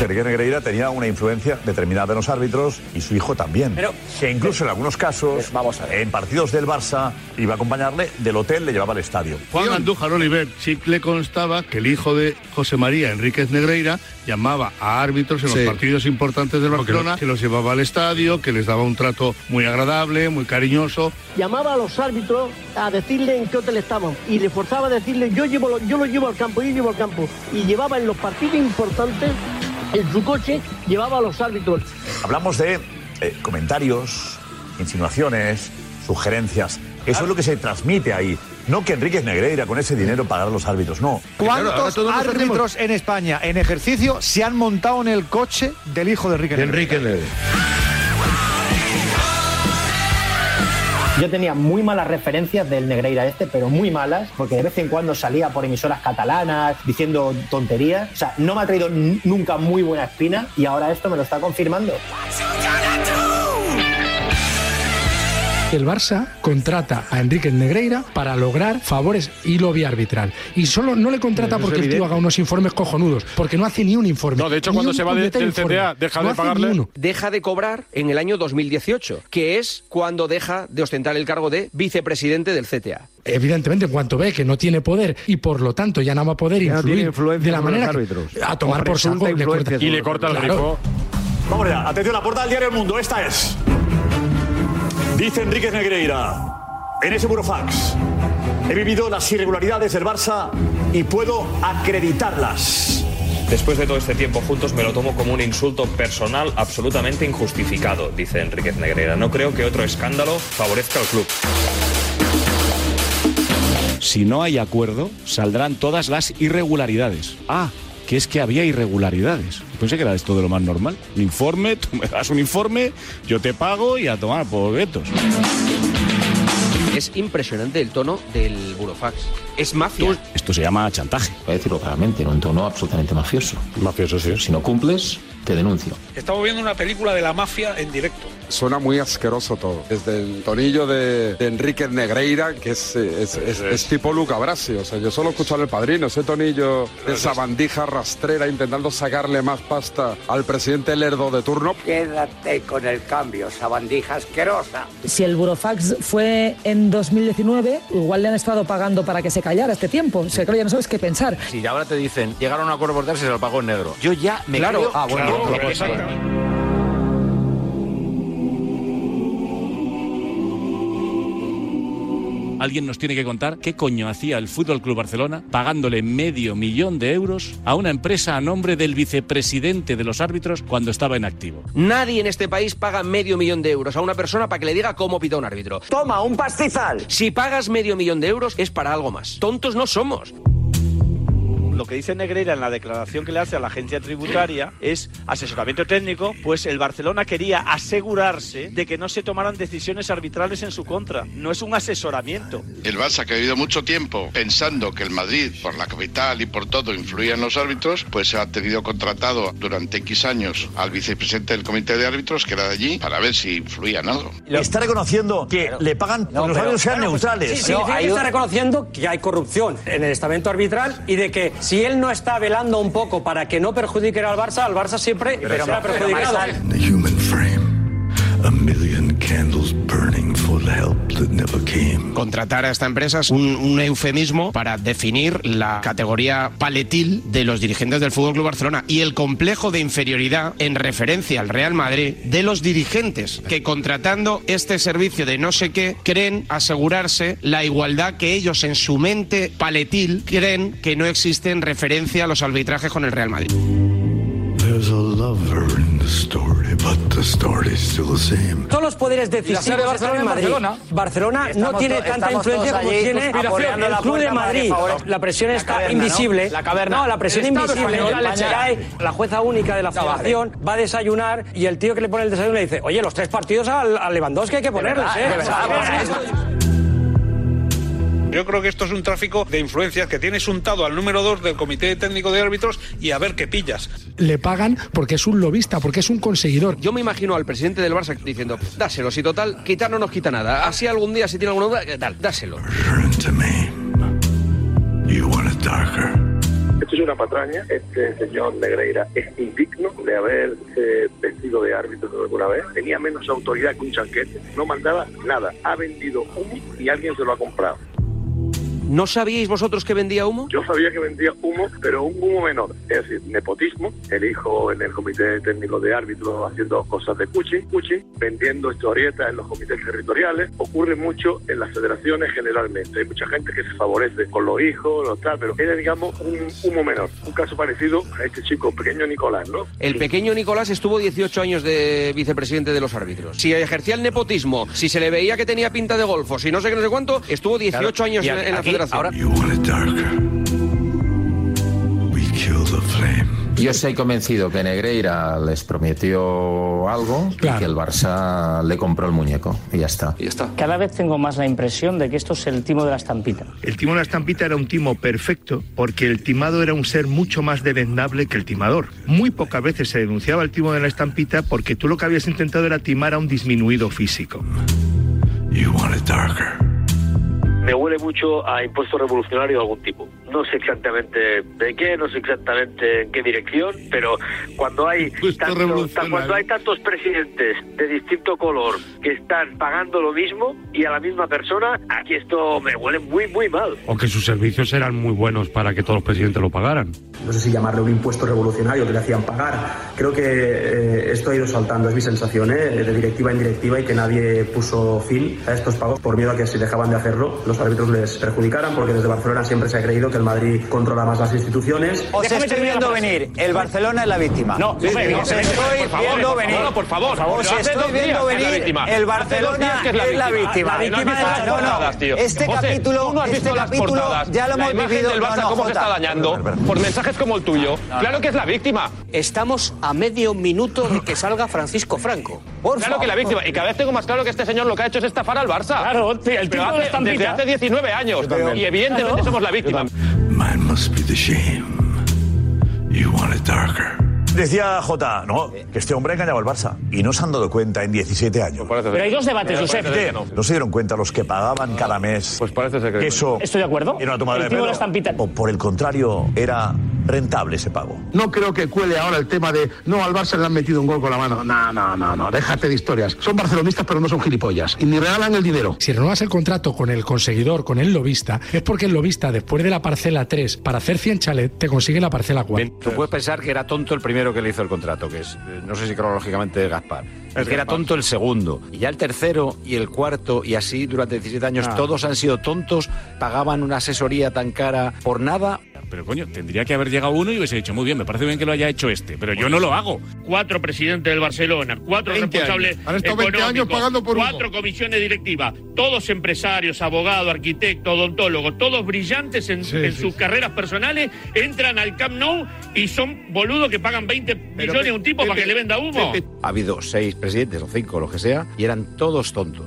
Enrique Negreira tenía una influencia determinada en los árbitros y su hijo también. Pero- que incluso en algunos casos, vamos en partidos del Barça, iba a acompañarle del hotel, le llevaba al estadio. Juan Andújar Oliver sí le constaba que el hijo de José María Enríquez Negreira llamaba a árbitros en Sí. los partidos importantes del Barcelona, que los llevaba al estadio, que les daba un trato muy agradable, muy cariñoso. llamaba a los árbitros a decirle en qué hotel estaban y le forzaba a decirle yo llevo lo- yo lo llevo al campo, yo llevo al campo y llevaba en los partidos importantes en su coche llevaba a los árbitros. Hablamos de eh, comentarios, insinuaciones, sugerencias. Eso es lo que se transmite ahí. No que Enrique Negreira con ese dinero pagara a los árbitros, no. ¿Cuántos árbitros en España en ejercicio se han montado en el coche del hijo de Enrique Negreira? Yo tenía muy malas referencias del Negreira este, pero muy malas, porque de vez en cuando salía por emisoras catalanas diciendo tonterías. O sea, no me ha traído nunca muy buena espina y ahora esto me lo está confirmando. El Barça contrata a Enrique Negreira para lograr favores y lobby arbitral. Y solo no le contrata Eso porque el tío haga unos informes cojonudos, porque no hace ni un informe. No, de hecho, cuando se va de- del informe. CTA, deja No de pagarle. uno. deja de cobrar en el año 2018, que es cuando deja de ostentar el cargo de vicepresidente del CTA. Evidentemente, en cuanto ve que no tiene poder y por lo tanto ya no va a poder Ya influir de la manera que- a tomar por saco Y le corta el Claro. grifo. Vamos allá, atención, la portada del diario El Mundo, esta es. Dice Enrique Negreira, en ese burofax, he vivido las irregularidades del Barça y puedo acreditarlas. Después de todo este tiempo juntos me lo tomo como un insulto personal absolutamente injustificado, dice Enríquez Negreira. No creo que otro escándalo favorezca al club. Si no hay acuerdo, saldrán todas las irregularidades. Ah, que es que había irregularidades. Pensé que era esto de lo más normal. Un informe, tú me das un informe, yo te pago y a tomar por guetos. Es impresionante el tono del burofax. Es mafia. Esto se llama chantaje. Voy a decirlo claramente, en un tono absolutamente mafioso. Mafioso, sí. Si no cumples, te denuncio. Estamos viendo una película de la mafia en directo. Suena muy asqueroso todo. Desde el tonillo de, de Enrique Negreira, que es, es, es- es tipo Luca Brasi. O sea, yo solo escucho al padrino, ese tonillo, esa bandija rastrera intentando sacarle más pasta al presidente Lerdo de turno. Quédate con el cambio, esa bandija asquerosa. Si el burofax fue en 2019, igual le han estado pagando para que se callara este tiempo. O sea, claro, ya no sabes qué pensar. Si ahora te dicen, llegaron a un acuerdo por darse, se lo pago en negro. Yo ya me Claro, creo... ah, bueno, Claro, no. Alguien nos tiene que contar qué coño hacía el Fútbol Club Barcelona pagándole medio millón de euros a una empresa a nombre del vicepresidente de los árbitros cuando estaba en activo. Nadie en este país paga medio millón de euros a una persona para que le diga cómo pita un árbitro. Toma, un pastizal. Si pagas medio millón de euros es para algo más. Tontos no somos. Lo que dice Negreira en la declaración que le hace a la agencia tributaria es asesoramiento técnico, pues el Barcelona quería asegurarse de que no se tomaran decisiones arbitrales en su contra. No es un asesoramiento. El Barça, que ha vivido mucho tiempo pensando que el Madrid, por la capital y por todo, influía en los árbitros, pues ha tenido contratado durante X años al vicepresidente del comité de árbitros, que era de allí, para ver si influía en algo. Está reconociendo que le pagan que los árbitros sean neutrales. Sí, que está reconociendo que hay corrupción en el estamento arbitral y de que si él no está velando un poco para que no perjudique al Barça, al Barça siempre será perjudicado. Candles burning for the help that never came. Contratar a esta empresa es un, un eufemismo para definir la categoría paletil de los dirigentes del Fútbol Club Barcelona y el complejo de inferioridad en referencia al Real Madrid de los dirigentes que contratando este servicio de no sé qué creen asegurarse la igualdad que ellos en su mente paletil creen que no existe en referencia a los arbitrajes con el Real Madrid. There's a lover story, but the story's still the same. Todos los poderes decisivos están en Madrid. Barcelona, no tiene tanta influencia como tiene el Club de Madrid. La presión está invisible. La caverna. No, la presión invisible. la jueza única de la federación va a desayunar y el tío que le pone el desayuno le dice, oye, los tres partidos al, Lewandowski hay que ponerles, verdad, ¿eh? Yo creo que esto es un tráfico de influencias que tienes untado al número 2 del Comité Técnico de Árbitros y a ver qué pillas. Le pagan porque es un lobista, porque es un conseguidor. Yo me imagino al presidente del Barça diciendo, dáselo, si total, quitar no nos quita nada. Así algún día, si tiene alguna duda, tal, dáselo. Turn to me. You want it darker. Esto es una patraña. Este señor Negreira es indigno de haberse vestido de árbitro alguna vez. Tenía menos autoridad que un chanquete. No mandaba nada. Ha vendido humo y alguien se lo ha comprado. ¿No sabíais vosotros que vendía humo? Yo sabía que vendía humo, pero un humo menor. Es decir, nepotismo, el hijo en el comité técnico de árbitros haciendo cosas de cuchi, cuchi, vendiendo historietas en los comités territoriales. Ocurre mucho en las federaciones generalmente. Hay mucha gente que se favorece con los hijos, los tal, pero era, digamos, un humo menor. Un caso parecido a este chico, pequeño Nicolás, ¿no? El pequeño Nicolás estuvo 18 años de vicepresidente de los árbitros. Si ejercía el nepotismo, si se le veía que tenía pinta de golfo, si no sé qué, no sé cuánto, estuvo 18 Claro, años y en, aquí- la federación. You want it darker. We kill the flame. Yo estoy convencido que Negreira les prometió algo y que el Barça le compró el muñeco y ya está. Y está. Cada vez tengo más la impresión de que esto es el timo de la estampita. El timo de la estampita era un timo perfecto porque el timado era un ser mucho más devendable que el timador. Muy pocas veces se denunciaba el timo de la estampita porque tú lo que habías intentado era timar a un disminuido físico. You want it darker. Me huele mucho a impuesto revolucionario de algún tipo. No sé exactamente de qué, no sé exactamente en qué dirección, pero cuando hay, tanto- ta- cuando hay tantos presidentes de distinto color que están pagando lo mismo y a la misma persona, aquí esto me huele muy, muy mal. O que sus servicios eran muy buenos para que todos los presidentes lo pagaran. no sé si llamarle un impuesto revolucionario que le hacían pagar. Creo que eh, esto ha ido saltando, es mi sensación, ¿eh? de directiva en directiva y que nadie puso fin a estos pagos por miedo a que si dejaban de hacerlo los árbitros les perjudicaran, porque desde Barcelona siempre se ha creído que el Madrid controla más las instituciones. Os estoy viendo venir. El Barcelona es la víctima. No, Sí, sí, no, os por estoy favor, viendo por venir. favor, por favor. Os estoy viendo venir. víctima. El Barcelona es la víctima. víctima. La víctima No, no, no. tío. Este capítulo, no este capítulo ya lo hemos vivido. del Barça, No, no, cómo se está dañando por mensajes como el tuyo. Claro que es la víctima. Estamos a medio minuto de que salga Francisco Franco. claro que la víctima. Y cada vez tengo más claro que este señor lo que ha hecho es estafar al Barça. Claro, el tipo de hace, estampita. Hace 19 años. Y evidentemente Claro. somos la víctima. Mine must be the shame. You want it darker. Decía Jota, no, que este hombre ha engañado al Barça y no se han dado cuenta en 17 años. Pero hay dos debates, Josep. No. ¿No se dieron cuenta los que pagaban cada mes Pues parece ser que- eso Estoy de acuerdo. era una tomada El de tipo de pelo? la estampita. ¿O por el contrario era rentable ese pago? No creo que cuele ahora el tema de no, al Barça le han metido un gol con la mano. No, no, no, no, déjate de historias. Son barcelonistas, pero no son gilipollas. Y ni regalan el dinero. Si renuevas el contrato con el conseguidor, con el lobista, es porque el lobista, después de la parcela 3, para hacer 100 chalet, te consigue la parcela 4. Tú puedes pensar que era tonto el primero que le hizo el contrato, que es, eh, no sé si cronológicamente es Gaspar. Es que era tonto el segundo. Y ya el tercero y el cuarto, y así durante 17 años, Ah. todos han sido tontos, pagaban una asesoría tan cara por nada. Pero coño, tendría que haber llegado uno y hubiese dicho, muy bien, me parece bien que lo haya hecho este, pero yo no lo hago. Cuatro presidentes del Barcelona, cuatro 20 responsables años. Han estado 20 años pagando por cuatro comisiones directivas, todos empresarios, abogados, arquitectos, odontólogos, todos brillantes en, en sus carreras personales, entran al Camp Nou y son boludos que pagan 20 millones a un tipo para que le venda humo. Ha habido seis presidentes o cinco, lo que sea, y eran todos tontos.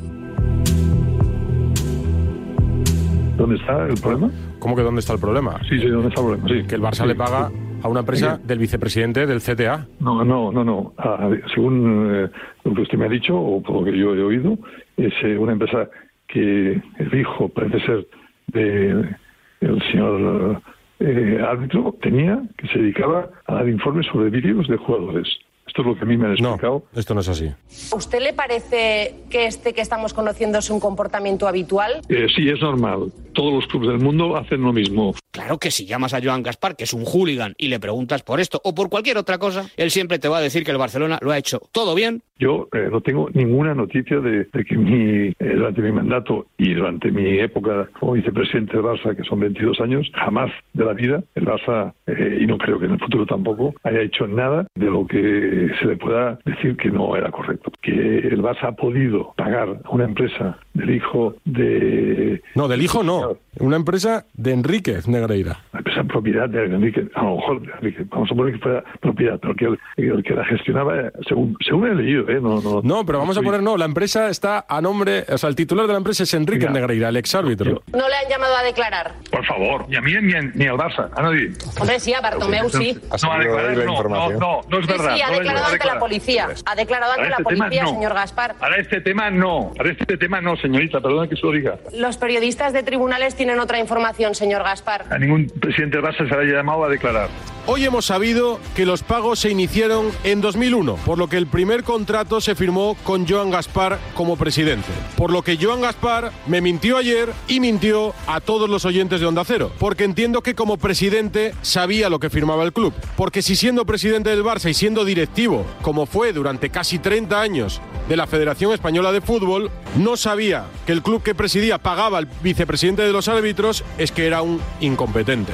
¿Dónde está el problema? ¿Cómo que dónde está el problema? Sí, sí, ¿dónde está el problema? Sí. Que el Barça Sí, le paga sí. a una empresa del vicepresidente del CTA. No, no, no, no. Ah, según eh, lo que usted me ha dicho, o por lo que yo he oído, es eh, una empresa que el hijo, parece ser, de el señor eh, árbitro, tenía, que se dedicaba a dar informes sobre vídeos de jugadores. Esto es lo que a mí me han explicado. Esto no es así. ¿A usted le parece que este que estamos conociendo es un comportamiento habitual? Eh, sí, es normal. Todos los clubes del mundo hacen lo mismo. Claro que si llamas a Joan Gaspar, que es un hooligan, y le preguntas por esto o por cualquier otra cosa, él siempre te va a decir que el Barcelona lo ha hecho todo bien. Yo eh, no tengo ninguna noticia de, de que mi, eh, durante mi mandato y durante mi época como vicepresidente del Barça, que son 22 años, jamás de la vida el Barça, eh, y no creo que en el futuro tampoco, haya hecho nada de lo que se le pueda decir que no era correcto. Que el Barça ha podido pagar a una empresa del hijo de... No, del hijo no. Una empresa de Enríquez Negreira. Una empresa propiedad de Enrique, a lo mejor de vamos a suponer que fuera propiedad, pero que el, el que la gestionaba, eh, según, según he leído, ¿eh? No, no, No, pero vamos a poner, no, la empresa está a nombre, o sea, el titular de la empresa es Enrique Negreira, el exárbitro. ¿No le han llamado a declarar? Por favor, ni a mí ni, a- ni al Barça, a nadie. Hombre, sí, a Bartomeu sí. No, a declarar, no, no, no, no es Sí, verdad. sí, ha no declarado no ante la policía. Ha declarado ante la este tema, policía, no. señor Gaspar. Para este tema no, para este tema no, señorita, perdona que se lo diga. Los periodistas de tribunales tienen otra información, señor Gaspar. A ningún presidente del Barça se le haya llamado a declarar. Hoy hemos sabido que los pagos se iniciaron en 2001, por lo que el primer contrato se firmó con Joan Gaspar como presidente. Por lo que Joan Gaspar me mintió ayer y mintió a todos los oyentes de Onda Cero, porque entiendo que como presidente sabía lo que firmaba el club. Porque si siendo presidente del Barça y siendo directivo, como fue durante casi 30 años de la Federación Española de Fútbol, no sabía que el club que presidía pagaba al vicepresidente de los árbitros, es que era un incompetente.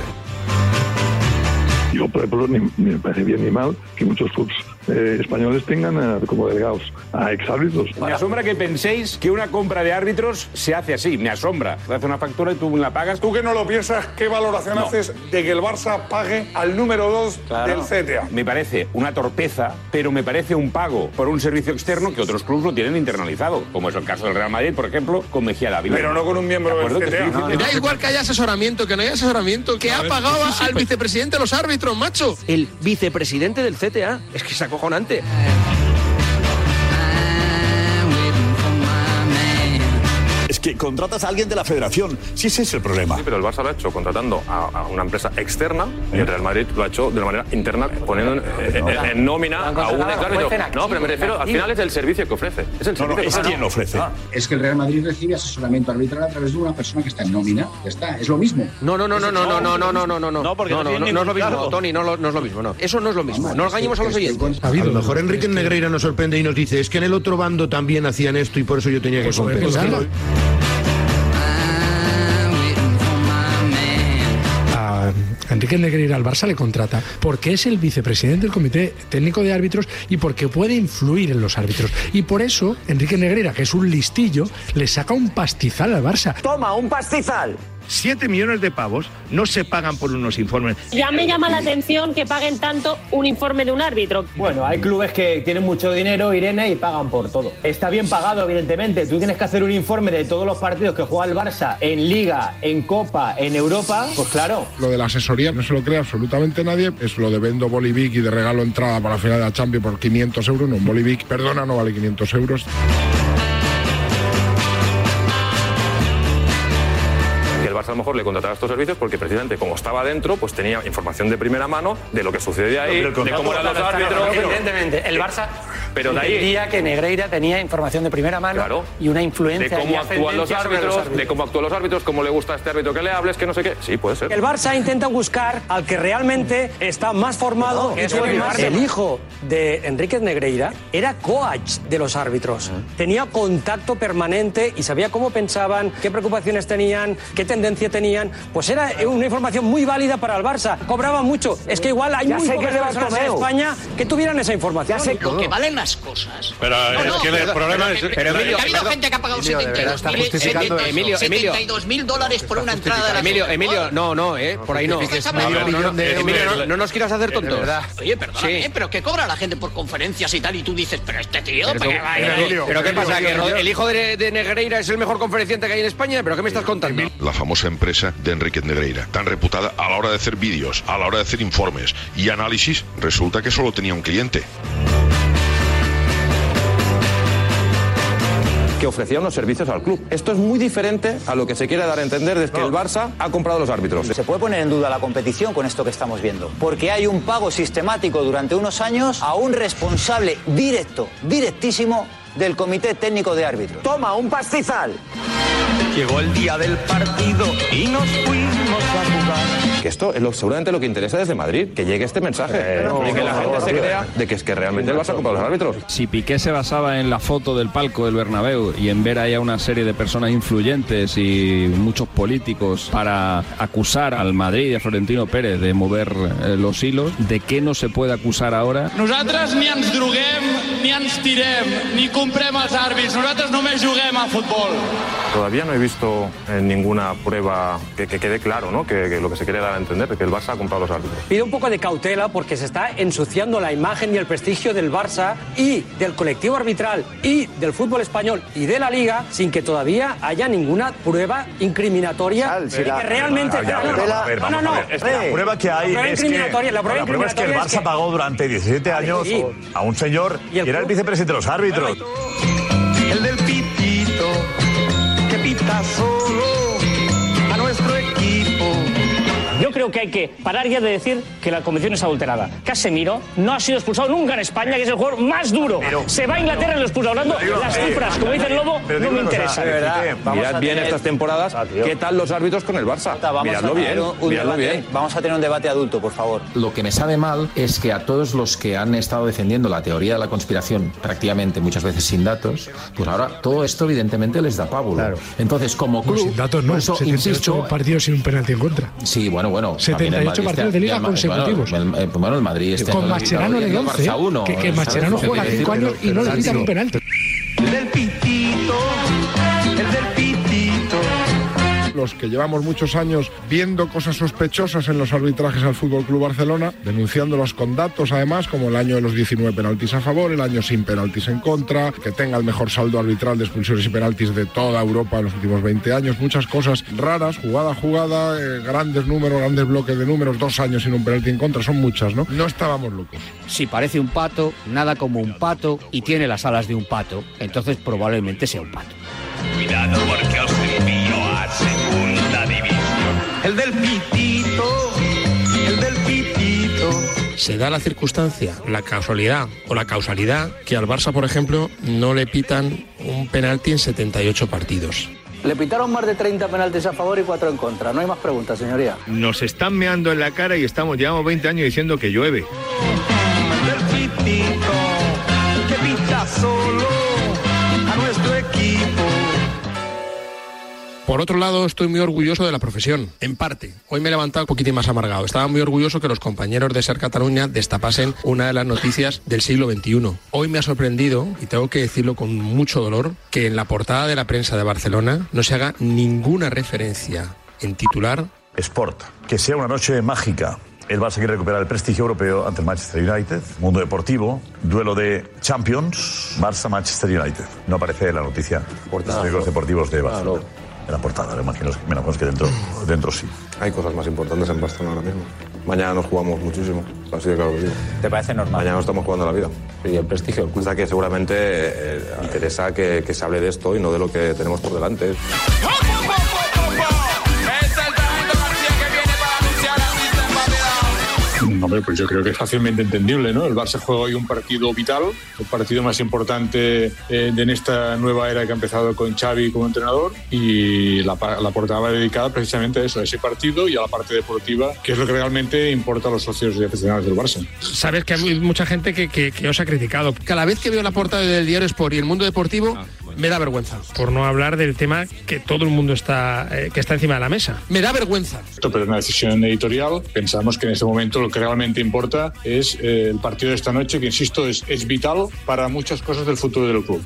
Yo, por ejemplo, ni, ni me parece bien ni mal que muchos clubes eh, españoles tengan eh, como delegados a exárbitros. Me asombra que penséis que una compra de árbitros se hace así, me asombra. Te hace una factura y tú la pagas. ¿Tú que no lo piensas, qué valoración No. haces de que el Barça pague al número 2 Claro. del CTA? Me parece una torpeza, pero me parece un pago por un servicio externo que otros clubes lo tienen internalizado, como es el caso del Real Madrid, por ejemplo, con Mejía Dávila. Pero no con un miembro ¿De del CTA. estoy diciendo- Da igual que haya asesoramiento, que no haya asesoramiento, que ha pagado al vicepresidente de los árbitros, macho. El vicepresidente del CTA. Es que es acojonante. Que contratas a alguien de la federación. Si ese es el problema. pero el Barça lo ha hecho contratando a, a una empresa externa y el Real Madrid lo ha hecho de una manera interna, poniendo en, en nómina a un. No, pero me refiero, al final es el servicio que ofrece. Es el No, no, servicio es que quien lo ofrece. Es que el Real Madrid recibe asesoramiento arbitral a través de una persona que está en nómina. Ya está, es lo mismo. No, no, no, no, no, no, no, no, no, no, no, no. No, porque no no, no, no es lo mismo. Tony, no, no es lo mismo, no. Eso no es lo mismo. No engañemos a los oyentes. A lo mejor Enrique Negreira nos sorprende y nos dice, es que en el otro bando también hacían esto y por eso yo tenía que compensarlo. Enrique Negreira al Barça le contrata porque es el vicepresidente del Comité Técnico de Árbitros y porque puede influir en los árbitros. Y por eso Enrique Negreira, que es un listillo, le saca un pastizal al Barça. Toma, un pastizal. Siete millones de pavos no se pagan por unos informes. Ya me llama la atención que paguen tanto un informe de un árbitro. Bueno, hay clubes que tienen mucho dinero, Irene, y pagan por todo. Está bien pagado, evidentemente. Tú tienes que hacer un informe de todos los partidos que juega el Barça en Liga, en Copa, en Europa. Pues claro. Lo de la asesoría no se lo cree absolutamente nadie. Es lo de vendo Bolivic y de regalo entrada para la final de la Champions por 500 euros. No, un Bolivic, perdona, no vale 500 euros. Lo mejor le contrataba estos servicios porque precisamente como estaba dentro, pues tenía información de primeira mano de lo que sucedía ahí, Pero el de cómo eran los árbitros. Evidentemente, el Barça Pero de ahí- entendía que Negreira tenía información de primera mano Claro. y una de influencia y cómo actúan los ascendencia sobre árbitros, de cómo actúan los árbitros, cómo le gusta a este árbitro que le hables, que no sé qué. Sí, puede ser. El Barça intenta buscar al que realmente está más formado. No, eso Barça. el hijo de Enríquez Negreira era coach de los árbitros. Tenía contacto permanente y sabía cómo pensaban, qué preocupaciones tenían, qué tendencia tenían. Pues era una información muy válida para el Barça. Cobraba mucho. Es que igual hay Ya muy pocas que personas en. España que tuvieran esa información. Ya sé Lo que valen las cosas. Pero No, es no, que el problema pero- es. pero- pero- Emilio, Ha habido gente que ha pagado Emilio, de verdad, está 72 justificando eso. Emilio, Emilio. 72.000 dólares por una entrada de la Emilio, Emilio, no, no, eh, por ahí no. Emilio, no, no nos quieras hacer tontos. Oye. ¿eh? pero que cobra la gente por conferencias y tal, y tú dices, pero este tío, Pero, tú- ¿para qué pasa? ¿Que el hijo de, de Negreira es el mejor conferenciante que hay en España? ¿Pero qué me estás contando? La famosa empresa de Enrique Negreira, tan reputada a la hora de hacer vídeos, a la hora de hacer informes y análisis, resulta que solo tenía un cliente. que ofrecía unos servicios al club. Esto es muy diferente a lo que se quiere dar a entender de que el Barça ha comprado los árbitros. Se puede poner en duda la competición con esto que estamos viendo, porque hay un pago sistemático durante unos años a un responsable directo, directísimo del Comité Técnico de Árbitros. Toma, un pastizal. Llegó el día del partido y nos fuimos a jugar. que esto es lo, seguramente lo que interesa desde Madrid, que llegue este mensaje y que la gente se crea de que es que realmente el Barça compra a los árbitros. Si Piqué se basaba en la foto del palco del Bernabéu y en ver ahí a una serie de personas influyentes y muchos políticos para acusar al Madrid y a Florentino Pérez de mover eh, los hilos, ¿de qué no se puede acusar ahora? Nosaltres ni ens droguem, ni ens tirem, ni comprem els àrbits. Nosaltres només juguem a futbol. Todavía no he visto eh, ninguna prueba que, que quede claro, ¿no? Que, que lo que se quiere dar a entender es que el Barça ha comprado los árbitros. Pido un poco de cautela porque se está ensuciando la imagen y el prestigio del Barça y del colectivo arbitral y del fútbol español y de la liga sin que todavía haya ninguna prueba incriminatoria si que la- realmente... Ah, ya, pero vamos a ver, no, no, no. la prueba que hay La prueba es que, la prueba la prueba es que el Barça es que- pagó durante 17 años y- a un señor que era el vicepresidente de los árbitros. El del pitito que pita solo Yo creo que hay que parar ya de decir que la competición es adulterada. Casemiro no ha sido expulsado nunca en España, que es el jugador más duro. Se va a Inglaterra y lo expulsa. Hablando las cifras, como dice el Lobo, Pero no me interesan. de verdad, vamos Mirad a bien tener- estas temporadas, ¿qué tal los árbitros con el Barça? Vamos Miradlo a bien, miradlo debate- bien. Vamos a tener un debate adulto, por favor. Lo que me sabe mal es que a todos los que han estado defendiendo la teoría de la conspiración, prácticamente muchas veces sin datos, pues ahora todo esto evidentemente les da pábulo. Entonces, como No, club, sin datos no, por eso 78 insisto, partidos sin un penalti en contra. Sí, bueno, bueno. 78 también el Madrid partidos de liga el consecutivos. Bueno, el, bueno, el Madrid este Con Mascherano ha quitado 11, Barça uno, que, que. Mascherano juega quiere 5 decir, años y no le quitan un penalti. El el del pitito. Los que llevamos muchos años viendo cosas sospechosas en los arbitrajes al Fútbol Club Barcelona, denunciándolos con datos además, como el año de los 19 penaltis a favor, el año sin penaltis en contra, que tenga el mejor saldo arbitral de expulsiones y penaltis de toda Europa en los últimos 20 años, muchas cosas raras, jugada a jugada, eh, grandes números, grandes bloques de números, dos años sin un penalti en contra, son muchas, ¿no? No estábamos locos. Si parece un pato, nada como un pato y tiene las alas de un pato, entonces probablemente sea un pato. Cuidado porque El del pitito, el del pitito. Se da la circunstancia, la casualidad o la causalidad que al Barça, por ejemplo, no le pitan un penalti en 78 partidos. Le pitaron más de 30 penaltis a favor y 4 en contra. No hay más preguntas, señoría. Nos están meando en la cara y estamos, llevamos 20 años diciendo que llueve. Por otro lado, estoy muy orgulloso de la profesión, en parte. Hoy me he levantado un poquitín más amargado. Estaba muy orgulloso que los compañeros de Ser Cataluña destapasen una de las noticias del siglo XXI. Hoy me ha sorprendido, y tengo que decirlo con mucho dolor, que en la portada de la prensa de Barcelona no se haga ninguna referencia en titular Sport. Que sea una noche mágica. El Barça quiere recuperar el prestigio europeo ante el Manchester United. Mundo deportivo, duelo de Champions, Barça-Manchester United. No aparece en la noticia. Los deportivos de Barcelona. En la portada, me imagino, me que dentro, dentro sí. Hay cosas más importantes en Barcelona ahora mismo. Mañana nos jugamos muchísimo, así de claro que sí. ¿Te parece normal? Mañana nos estamos jugando la vida. Y el prestigio del club. O sea que seguramente eh, interesa que, que se hable de esto y no de lo que tenemos por delante. Hombre, pues yo creo que es fácilmente entendible, ¿no? El Barça juega hoy un partido vital, el partido más importante eh, en esta nueva era que ha empezado con Xavi como entrenador y la, la portada va dedicada precisamente a eso, a ese partido y a la parte deportiva, que es lo que realmente importa a los socios y aficionados del Barça. Sabes que hay mucha gente que, que- que os ha criticado. Cada vez que veo la portada del diario Sport y el mundo deportivo, me da vergüenza. Por no hablar del tema que todo el mundo está, eh, que está encima de la mesa. Me da vergüenza. Esto pero es una decisión editorial. Pensamos que en este momento lo que realmente importa es eh, el partido de esta noche, que insisto, es, es vital para muchas cosas del futuro del club.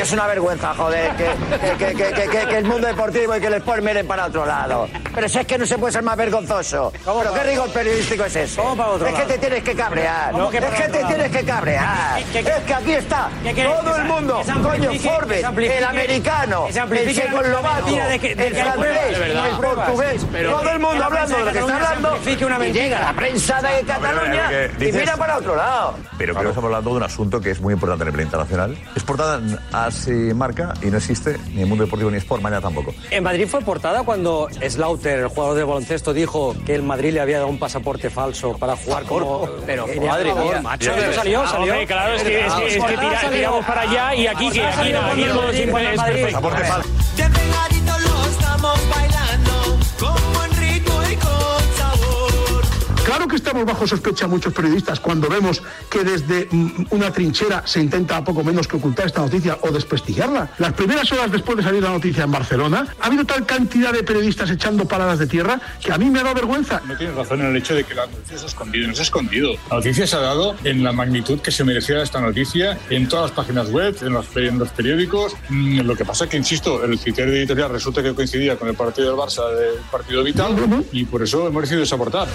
Que es una vergüenza, joder, que, que, que, que, que- que el mundo deportivo y que el sport miren para otro lado. Pero si es que no se puede ser más vergonzoso. ¿Pero qué rigor periodístico es ese? otro es que lado? te tienes que cabrear. ¿Cómo que es que te lado? tienes que cabrear. ¿Qué- qué- es que aquí está todo el mundo. Coño, Forbes, el americano, el checoslovaco, el francés, el portugués. Todo el mundo la hablando de lo que está hablando. Y llega la prensa de Cataluña y mira para otro lado. Pero creo que estamos hablando de un asunto que es muy importante a nivel internacional. Es portada, has y Marca y no existe ni en Mundo Deportivo ni Sport, mañana tampoco. En Madrid fue portada cuando Slaughter, el jugador de baloncesto, dijo que el Madrid le había dado un pasaporte falso para jugar como... Pero madre mía, macho. Eso salió, salió. Hombre, claro, es que, es que, es que tira- tiramos para allá y aquí, que aquí, no, aquí. De Claro que estamos bajo sospecha muchos periodistas cuando vemos que desde mm, una trinchera se intenta poco menos que ocultar esta noticia o desprestigiarla. Las primeras horas después de salir la noticia en Barcelona, ha habido tal cantidad de periodistas echando paradas de tierra que a mí me ha dado vergüenza. No tienes razón en el hecho de que la noticia se ha escondido. No se ha escondido. La noticia se ha dado en la magnitud que se merecía esta noticia, en todas las páginas web, en los, en los periódicos. Mm, Lo que pasa es que, insisto, el criterio editorial resulta que coincidía con el partido del Barça, del partido vital, y por eso hemos decidido desaportar.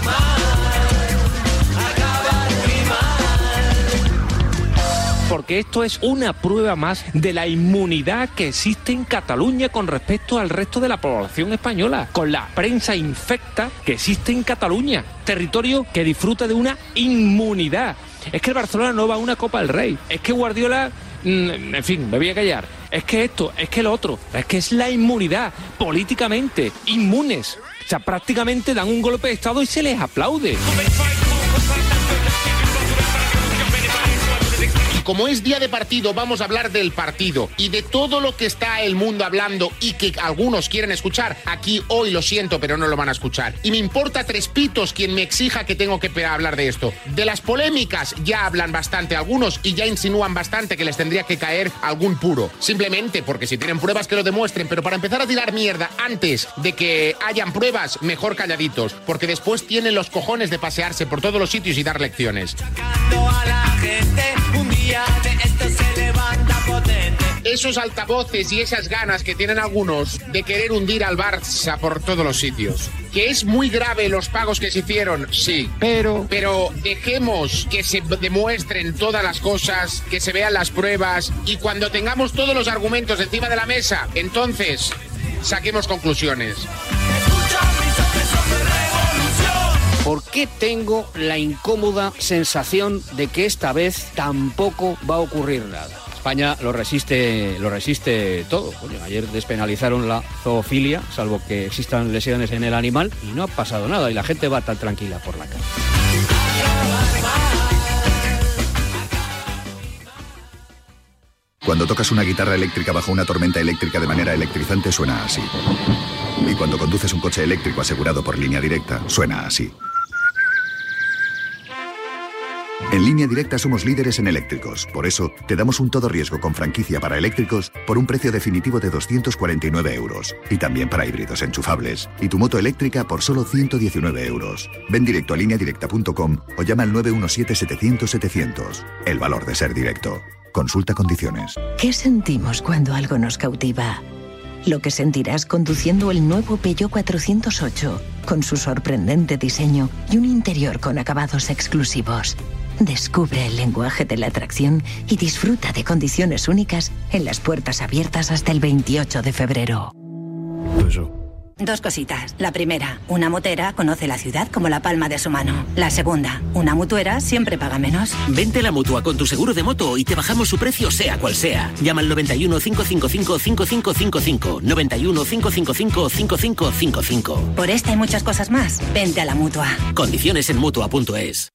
Porque esto es una prueba más de la inmunidad que existe en Cataluña con respecto al resto de la población española, con la prensa infecta que existe en Cataluña, territorio que disfruta de una inmunidad. Es que el Barcelona no va a una Copa del Rey, es que Guardiola, mm, en fin, me voy a callar. Es que esto, es que lo otro, es que es la inmunidad, políticamente, inmunes. O sea, prácticamente dan un golpe de Estado y se les aplaude. Como es día de partido, vamos a hablar del partido y de todo lo que está el mundo hablando y que algunos quieren escuchar. Aquí hoy lo siento, pero no lo van a escuchar. Y me importa tres pitos quien me exija que tengo que hablar de esto. De las polémicas ya hablan bastante algunos y ya insinúan bastante que les tendría que caer algún puro. Simplemente porque si tienen pruebas que lo demuestren, pero para empezar a tirar mierda antes de que hayan pruebas, mejor calladitos, porque después tienen los cojones de pasearse por todos los sitios y dar lecciones. A la gente, día de esto se levanta potente. Esos altavoces y esas ganas que tienen algunos de querer hundir al Barça por todos los sitios. Que es muy grave los pagos que se hicieron, sí. Pero, pero dejemos que se demuestren todas las cosas, que se vean las pruebas y cuando tengamos todos los argumentos encima de la mesa, entonces saquemos conclusiones. ¿Por qué tengo la incómoda sensación de que esta vez tampoco va a ocurrir nada? España lo resiste, lo resiste todo. Ayer despenalizaron la zoofilia, salvo que existan lesiones en el animal, y no ha pasado nada, y la gente va tan tranquila por la calle. Cuando tocas una guitarra eléctrica bajo una tormenta eléctrica de manera electrizante suena así. Y cuando conduces un coche eléctrico asegurado por línea directa, suena así. En línea directa somos líderes en eléctricos. Por eso, te damos un todo riesgo con franquicia para eléctricos por un precio definitivo de 249 euros. Y también para híbridos enchufables. Y tu moto eléctrica por solo 119 euros. Ven directo a lineadirecta.com o llama al 917-700-700. El valor de ser directo. Consulta condiciones. ¿Qué sentimos cuando algo nos cautiva? Lo que sentirás conduciendo el nuevo Peugeot 408, con su sorprendente diseño y un interior con acabados exclusivos. Descubre el lenguaje de la atracción y disfruta de condiciones únicas en las puertas abiertas hasta el 28 de febrero. Dos cositas. La primera, una motera conoce la ciudad como la palma de su mano. La segunda, una mutuera siempre paga menos. Vente a la mutua con tu seguro de moto y te bajamos su precio sea cual sea. Llama al 91 555 5555. 91 555 5555. Por esta y muchas cosas más, vente a la mutua. Condiciones en mutua.es.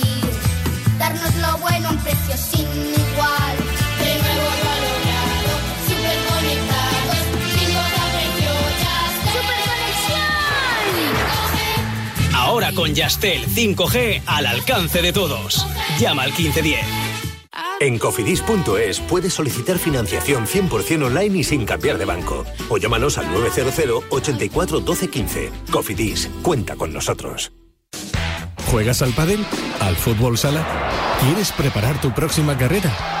Ahora con Yastel 5G al alcance de todos. Llama al 1510. En cofidis.es puedes solicitar financiación 100% online y sin cambiar de banco. O llámanos al 900 84 12 15. Cofidis, cuenta con nosotros. ¿Juegas al pádel? ¿Al fútbol sala? ¿Quieres preparar tu próxima carrera?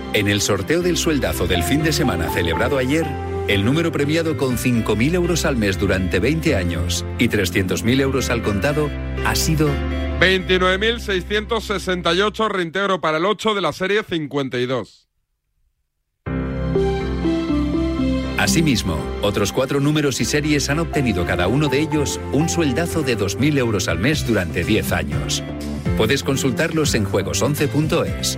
En el sorteo del sueldazo del fin de semana celebrado ayer, el número premiado con 5.000 euros al mes durante 20 años y 300.000 euros al contado ha sido 29.668 reintegro para el 8 de la serie 52. Asimismo, otros cuatro números y series han obtenido cada uno de ellos un sueldazo de 2.000 euros al mes durante 10 años. Puedes consultarlos en juegos11.es.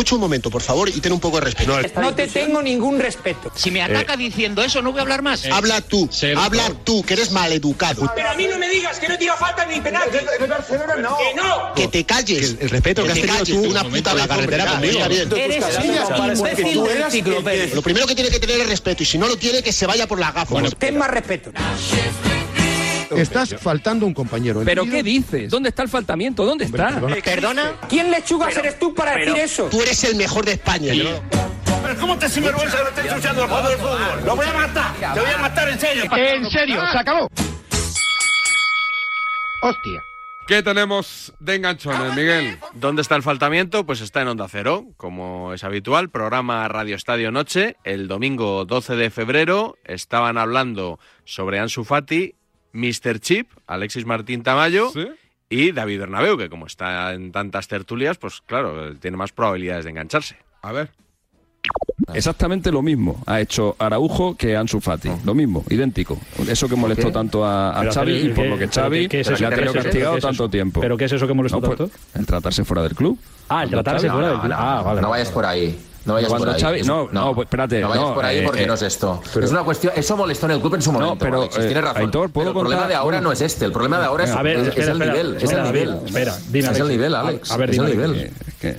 Escucha un momento, por favor, y ten un poco de respeto. No te tengo ningún respeto. Si me ataca diciendo eso, no voy a hablar más. habla tú, habla tú, que eres maleducado. Pero a mí no me digas que no tira falta ni. De Barcelona no. Que no. Que te calles. El, respeto que, has tenido tú una puta la carretera conmigo. Eres un imbécil del enciclopedia. Lo primero que tiene que tener es respeto, y si no lo tiene, que se vaya por la gafa. ten más respeto. Estás faltando un compañero. ¿Pero qué dices? ¿Dónde está el faltamiento? ¿Dónde está? ¿Perdona? ¿Quién lechugas eres tú para decir eso? Tú eres el mejor de España. Pero ¿cómo te sinvergüenza que no estés escuchando el juego del fútbol? ¡Lo voy a matar! ¡Te voy a matar en serio! En serio, se acabó. Hostia. ¿Qué tenemos de enganchones, Miguel? ¿Dónde está el faltamiento? Pues está en Onda Cero, como es habitual, programa Radio Estadio Noche. El domingo 12 de febrero estaban hablando sobre Ansu Fati Mr. Chip, Alexis Martín Tamayo y David Bernabeu, que como está en tantas tertulias, pues claro, tiene más probabilidades de engancharse. A ver. Exactamente lo mismo ha hecho Araujo que Ansu Fati. Lo mismo, idéntico. Eso que molestó tanto a, a Xavi y por ¿qué- lo que Xavi qué es eso? le ha tenido castigado ¿Qué es tanto tiempo. ¿Pero qué es eso que molestó No, pues, tanto? El tratarse fuera del club. Ah, el tratarse Xavi- fuera del club. Ah, vale. No vayas por ahí. No vayas Cuando por ahí. Xavi- no, no, pues espérate, No vayas no, por ahí eh, porque eh, no es esto. pero- es una cuestión. Eso molestó en el club en su momento. pero, Alexis, eh, tienes razón. Aitor, ¿puedo pero el problema de ahora no es este. El problema de ahora es, ver, es- es el espera, nivel. Es espera, el nivel. David, espera, dime, es el Alex. nivel, Alex. A ver, es el nivel. que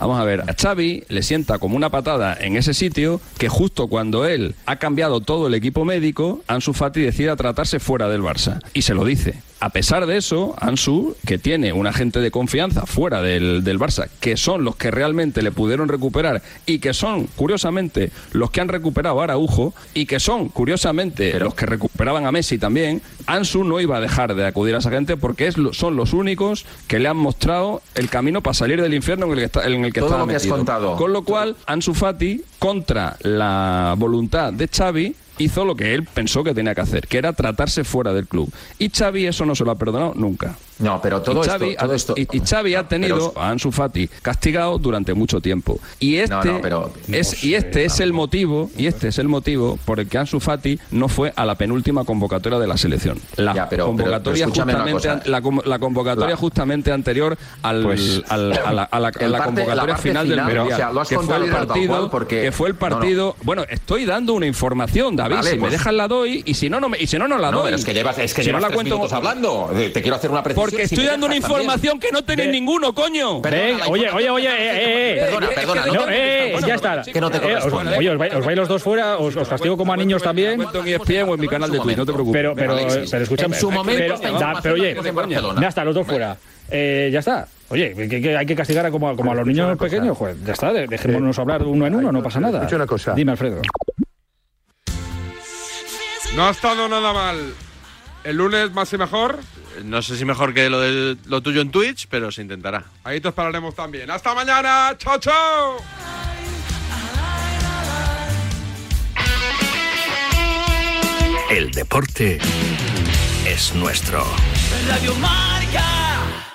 Vamos a ver, a Xavi le sienta como una patada en ese sitio que justo cuando él ha cambiado todo el equipo médico, Ansu Fati decida tratarse fuera del Barça. Y se lo dice. A pesar de eso, Ansu, que tiene un agente de confianza fuera del, del Barça, que son los que realmente le pudieron recuperar y que son, curiosamente, los que han recuperado a Araujo y que son, curiosamente, los que recuperaban a Messi también, Ansu no iba a dejar de acudir a esa gente porque es, lo- son los únicos que le han mostrado el camino para salir del infierno en el que, está, en el que Todo estaba lo que has metido. contado. Con lo cual, Ansu Fati, contra la voluntad de Xavi, hizo lo que él pensó que tenía que hacer, que era tratarse fuera del club. Y Xavi eso no se lo ha perdonado nunca. No, pero todo y esto- Xavi, todo esto- y, y Xavi ha tenido a Ansu Fati castigado durante mucho tiempo. Y este No, no, pero- es y este es el motivo y este es el motivo por el que Ansu Fati no fue a la penúltima convocatoria de la selección. La Ya, pero- convocatoria pero justamente cosa. an- la, com- la convocatoria La- justamente anterior al, Pues- al- a la, a la- a El la parte- convocatoria final final, del pero, mundial, o sea, lo has que fue el partido cual porque- que fue el No, no. partido. Bueno, estoy dando una información, David. Vale, si me pues- dejas la doy y si no no me, y si no no la No, doy. pero es que llevas, es que Si no llevas la tres cuento- minutos hablando. Te quiero hacer una precisión. Porque estoy dando una información que no tenéis ninguno, coño. Oye, oye, oye, eh, eh, eh. Perdona, perdona. No, eh, ya está. Que no te Eh, oye, os vais, os vais los dos fuera, os, castigo como a niños también. En ESPN o en mi canal de Twitch, no te preocupes. Pero, pero, pero escúchame. en su momento pero, oye, ya está, los dos fuera. Eh, ya está. Oye, que, que hay que castigar a como, a- como a los niños pequeños. Joder, ya está, de- dejémonos hablar uno en uno, no pasa nada. escucha una cosa. Dime, Alfredo. No ha estado nada mal. El lunes más y mejor. No sé si mejor que lo, de, lo tuyo en Twitch, pero se intentará. Ahí te esperaremos también. ¡Hasta mañana! ¡Chao, chao! El deporte es nuestro. Radio Marca.